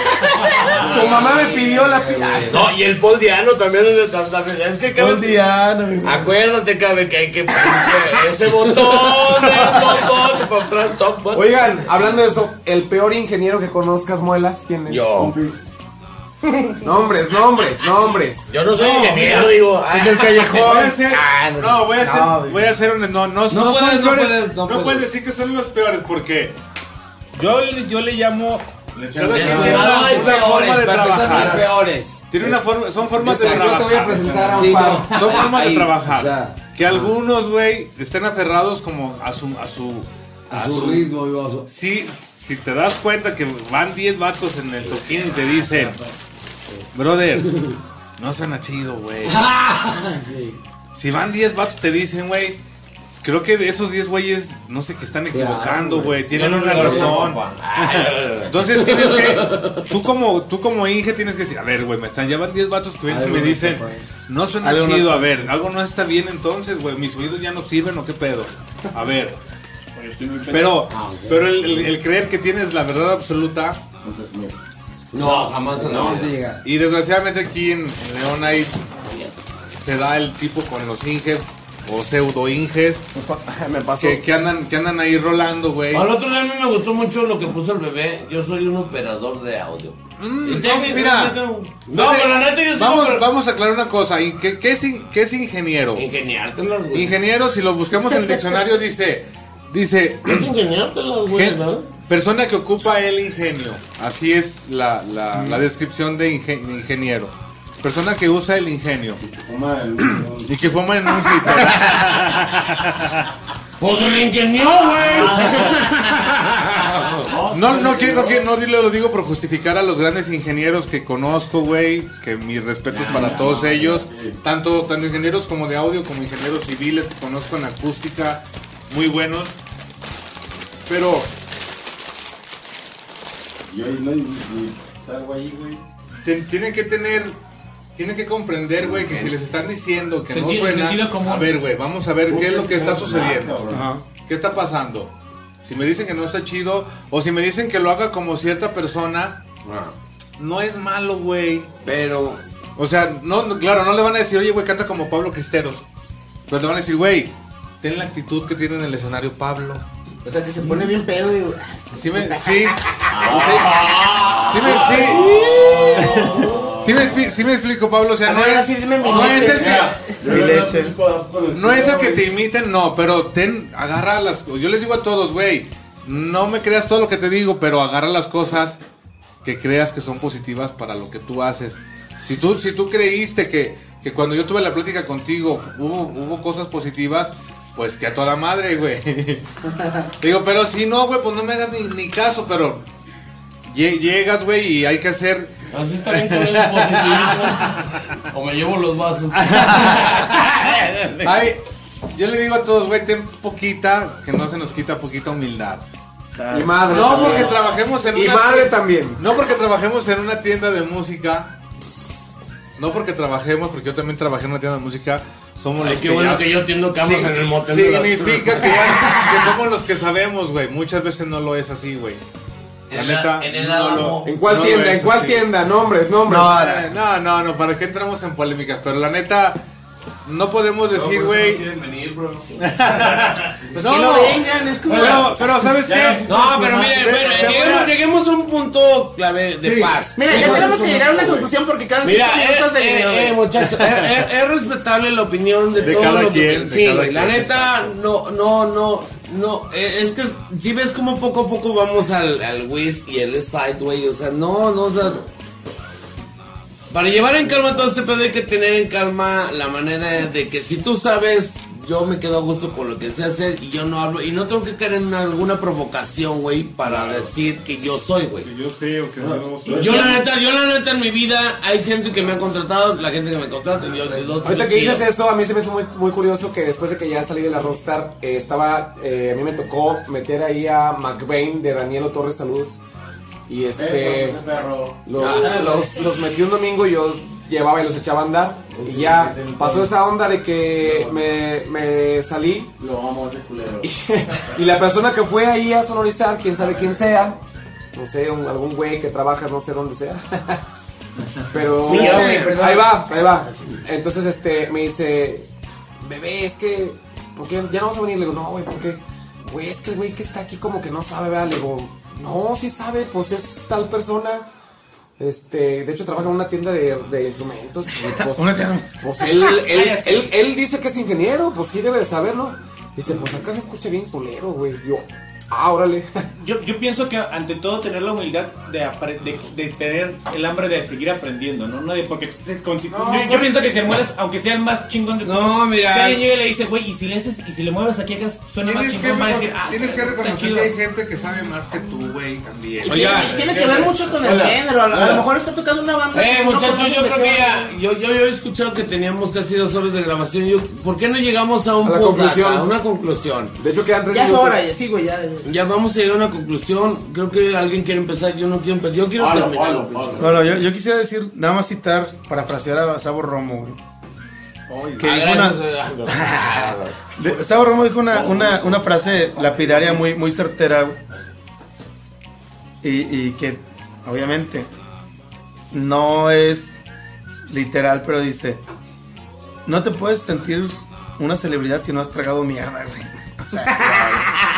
Tu mamá me pidió la pizza. No, y el Paul Diano también es de que cabe. Buen día, no, mi- Acuérdate, cabe, que hay que pinche ese botón del botón para top. Oigan, hablando de eso, el peor ingeniero que conozcas, muelas, ¿quién es? Yo. Nombres, nombres, nombres. Yo no soy ingeniero, digo. ah, Es el callejón. Voy a ser, Ah, no. no, voy a ser, No, voy a ser un, no, no, no, puedes, no peores, puedes, no no puedes. puedes decir que son los peores porque yo, le- yo le llamo. No, Tiene no una hay peores, de para no trabajar. peores. Tiene una forma, son formas de Exacto, yo te voy a trabajar. presentar a un par. no. Son formas de trabajar. o sea, que algunos, güey, estén aferrados como a su, a su, a su ritmo, y vamos. Sí, si te das cuenta que van 10 vatos en el toquín y te dicen, brother, no suena chido, güey. Sí. Si van 10 vatos te dicen, güey, creo que de esos 10 güeyes, no sé que están equivocando, güey, tienen una razón. Entonces tienes que, tú como, tú como Inge tienes que decir, a ver, güey, me están llevando 10 vatos que vienen y me dicen, no suena chido, a ver, algo no está bien entonces, güey, mis oídos ya no sirven o qué pedo. A ver, pero, pero el, el- el creer que tienes la verdad absoluta, No, jamás No no. te llega. y desgraciadamente aquí en, en León hay, se da el tipo con los Inges o pseudo Inges Me pasó. que, que andan, que andan ahí rolando, güey. Al otro día a mí me gustó mucho lo que puso el bebé. Yo soy un operador de audio. Mm, no, mira, No, pero la neta yo soy vamos, un- vamos a aclarar una cosa. ¿y ¿Qué, qué es, qué es ingeniero? Güey. Ingeniero, si lo buscamos en el diccionario, dice, dice, Es gen- ¿no? persona que ocupa el ingenio. Así es la, la, la descripción de, ingen- ingeniero. Persona que usa el ingenio y que fuma en un hitter. Pues el ingenió, güey. No, no quiero, no quiero, no dilo- lo digo por justificar a los grandes ingenieros que conozco, güey, que mis respetos para todos ellos, tanto, tanto ingenieros como de audio, como ingenieros civiles que conozco en acústica, muy buenos, pero Yo ahí no, salgo ahí, güey. tienen que tener, tienen que comprender, güey, que si les están diciendo que no suena, sentido común. a ver, güey, vamos a ver qué es lo que está sucediendo, Ajá. qué está pasando. Si me dicen que no está chido, o si me dicen que lo haga como cierta persona, no es malo, güey. Pero, O sea, no, no, claro, no le van a decir, oye, güey, canta como Pablo Cristeros. Pero le van a decir, güey, ten la actitud que tiene en el escenario Pablo. O sea, que se pone bien pedo y... Sí, me, sí. Sí, me, sí. Sí me, sí me explico, Pablo. O sea, no ver, es, no es el que. No es el que te imiten, no, pero ten, agarra las. Yo les digo a todos, güey, no me creas todo lo que te digo, pero agarra las cosas que creas que son positivas para lo que tú haces. Si tú, si tú creíste que, que cuando yo tuve la plática contigo hubo, hubo cosas positivas, pues que a toda madre, güey. digo, pero si no, güey, pues no me hagas ni, ni caso, pero lle- llegas, güey, y hay que hacer. así está bien con el positivismo. O me llevo los vasos. Ay, yo le digo a todos, güey, ten poquita, que no se nos quita poquita humildad. Y madre. No también. porque trabajemos en Y una madre también. No porque trabajemos en una tienda de música. No porque trabajemos, porque yo también trabajé en una tienda de música. Somos Ay, los qué que bueno ya- que yo tiendo camas Sí, en el motel de Significa que, ya- que somos los que sabemos, güey. Muchas veces no lo es así, güey. La neta, en el no lo- ¿En cuál no tienda? ¿En cuál así. tienda? Nombres, nombres. No, no, no, no, ¿para qué entramos en polémicas? Pero la neta, no podemos decir, güey. quieren venir, bro. Pues que no vengan, es como... Pero, pero, ¿sabes qué? No, pero miren, bueno, lleguemos, lleguemos a un punto clave de paz. Mira, ya tenemos que llegar a una conclusión porque cada Mira, cinco eh, minutos eh, video, eh, güey. muchachos, es, es- es respetable la opinión de, De todos cada los- quien, de Sí, cada la quien, neta, no, no, no, no, eh, es que si ves como poco a poco vamos al, al y el Side, güey, o sea, no, no, o sea, para llevar en calma todo este pedo hay que tener en calma la manera de que si tú sabes, yo me quedo a gusto con lo que sé hacer y yo no hablo, y no tengo que caer en alguna provocación, güey, para decir que yo soy, güey. Yo sé, o que no soy. Yo la neta, yo la neta en mi vida hay gente que me ha contratado, la gente que me contrata, yo doy Ahorita que dices eso, a mí se me hizo muy, muy curioso que después de que ya salí de la Rockstar, eh, estaba, eh, a mí me tocó meter ahí a McBain de Danielo Torres, saludos. Y este, los, los, los metí un domingo y yo llevaba y los echaba a andar. Y ya pasó esa onda de que me, me salí. Lo amo ese culero. Y la persona que fue ahí a sonorizar, quién sabe quién sea, no sé, un- algún güey que trabaja, no sé dónde sea. Pero Sí, ahí va, ahí va. Entonces este me dice, bebé, es que, ¿por qué ya no vas a venir? Le digo, no, güey, ¿por qué? Güey, es que el güey que está aquí como que no sabe, ¿verdad? Le digo, no, sí sabe, pues es tal persona. Este, de hecho trabaja en una tienda de, de instrumentos. y, pues, Una tienda. pues él, él, él, él dice que es ingeniero, pues sí debe de saberlo. Dice, pues acá se escucha bien culero, güey. Yo, ah, órale. Yo, yo pienso que ante todo tener la humildad de, de, de tener el hambre de seguir aprendiendo, ¿no? no de, porque te- con- yo, yo pienso que si el mueves, aunque sea el más chingón de No, todos, mira. si alguien llega y le dice, güey, y si le haces, y si le mueves aquí, acá suena más chingón, va a decir, ah, tienes que reconocer que hay gente que sabe más que tú, güey, también. Y tiene, y tiene que ver mucho con el género. A, lo- a lo Hola. mejor está tocando una banda. Eh, no muchachos, yo creo que ya, yo, yo, yo he escuchado que teníamos casi dos horas de grabación. Yo, ¿Por qué no llegamos a un A la punto, conclusión. a una conclusión? De hecho quedan tres Ya es hora, ya, sí, güey, ya. Ya vamos a llegar a una conclusión. Creo que alguien quiere empezar. Yo no quiero empezar. Yo quiero Palo, terminar. palo, palo. Bueno, yo, yo quisiera decir, nada más citar, parafrasear a Sabo Romo, güey. Que Ah, dijo una- Sabo Romo dijo una, una, una frase lapidaria muy, muy certera, güey. Y, y que, obviamente, no es literal, pero dice: No te puedes sentir una celebridad si no has tragado mierda, güey. O sea,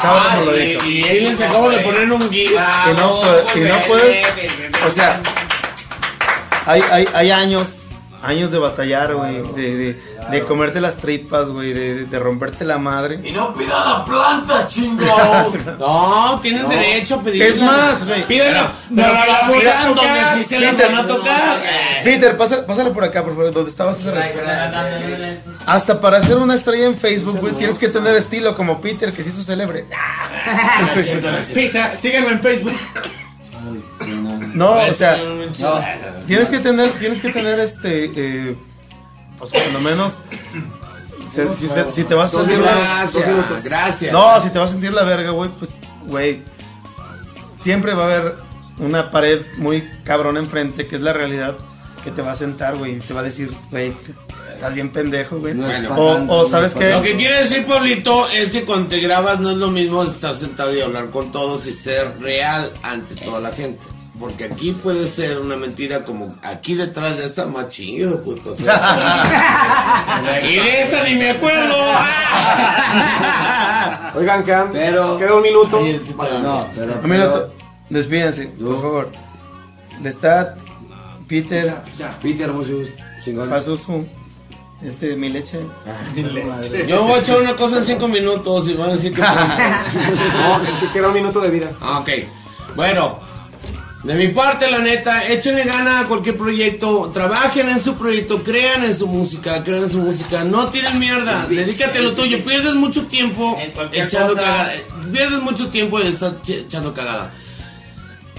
Sabo Romo lo dijo. Y, él se acabó de poner un gif. Y no, puede- y no puedes. O sea, hay, hay, hay años, años de batallar, güey. De, de, de comerte las tripas, güey. De, de- de romperte la madre. Y no pida la planta, chingo. no, tienen derecho a pedir. Es más, güey. Pídelo. No, sí se la Peter, a tocar. Peter, pásale, pásale por acá, por favor, donde estabas hace rato. Hasta para ser una estrella en Facebook, güey, tienes que tener estilo como Peter, que se hizo célebre. Pista, síganme en Facebook. No, o sea, tienes que tener, tienes que tener este, eh, pues por lo menos, se- si, te- si te vas a sentir la, Gracias, gracias. no, si te vas a sentir la verga, güey, pues, güey, siempre va a haber una pared muy cabrón enfrente, que es la realidad, que te va a sentar, güey, y te va a decir, güey, Estás bien pendejo, güey. No Bueno. O, ¿sabes qué? Lo que quiere decir Pablito es que cuando te grabas no es lo mismo estar sentado y hablar con todos y ser real ante toda la gente. Porque aquí puede ser una mentira como aquí detrás de esta más chido, puto. o sea. y de esa ni me acuerdo. Oigan, quedan, Pero- queda un minuto. No, pero. Un minuto. Despídense, por favor. Lestat, Peter, Peter, mucho chingón. Pazuzu, este, mi leche. Yo voy a echar una cosa en cinco minutos y van a decir que... No, es que queda un minuto de vida. Ah, Ok. Bueno, de mi parte, la neta, échenle gana a cualquier proyecto, trabajen en su proyecto, crean en su música, crean en su música, no tiren mierda, dedícate a lo tuyo, pierdes mucho tiempo echando cosa. cagada, pierdes mucho tiempo echando cagada.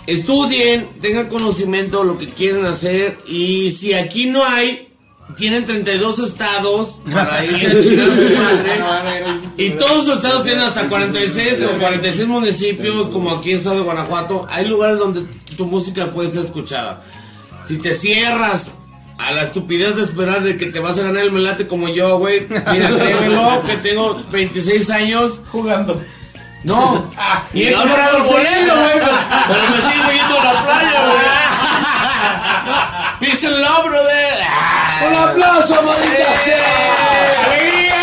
Estudien, tengan conocimiento de lo que quieren hacer y si aquí no hay, tienen 32 estados para ir a chingar a su madre. Y todos los estados tienen hasta 46 o 46 municipios, como aquí en el estado de Guanajuato. Hay lugares donde tu música puede ser escuchada. Si te cierras a la estupidez de esperar de que te vas a ganar el melate como yo, güey, mira, créemelo, que tengo 26 años. Jugando. No, y he comprado el boleto, güey, pero me sigo yendo a la playa, güey. Peace and love, brother. ¡Un aplauso, maldita sea! ¡Alegría!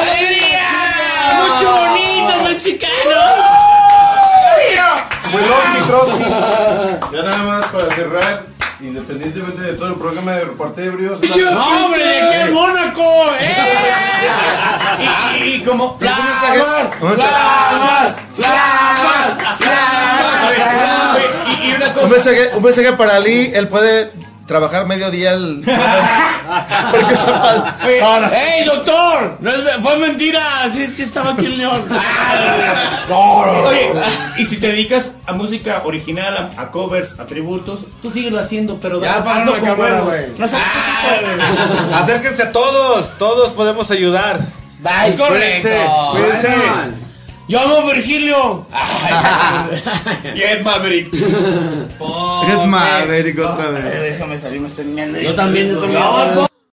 ¡Alegría! ¡Mucho bonito, mexicano! Welosky, Krosky. Ya nada más para cerrar, independientemente de todo el programa de Reparte Ebrios. ¡No, hombre! ¡Qué es Mónaco! ¡Eh! Y, y como. ¡Flamas! ¡Flamas! ¡Flamas! ¡Flamas! Y, y una Un cosa. mensaje, un mensaje para Ali, él puede trabajar medio día el... Porque se. ¡Ey, doctor! No es, fue mentira, es que estaba aquí el león. Oye, y si te dedicas a música original, a, a covers, a tributos, tú síguelo haciendo, pero Ya hazlo la cámara, güey. No seas chiquito. Acérquense a todos, todos podemos ayudar. Es correcto. Cuídense. Yo amo a Virgilio. Y es Maverick. Es Maverick otra vez. Déjame salir, me estoy meando. Yo también, yo también.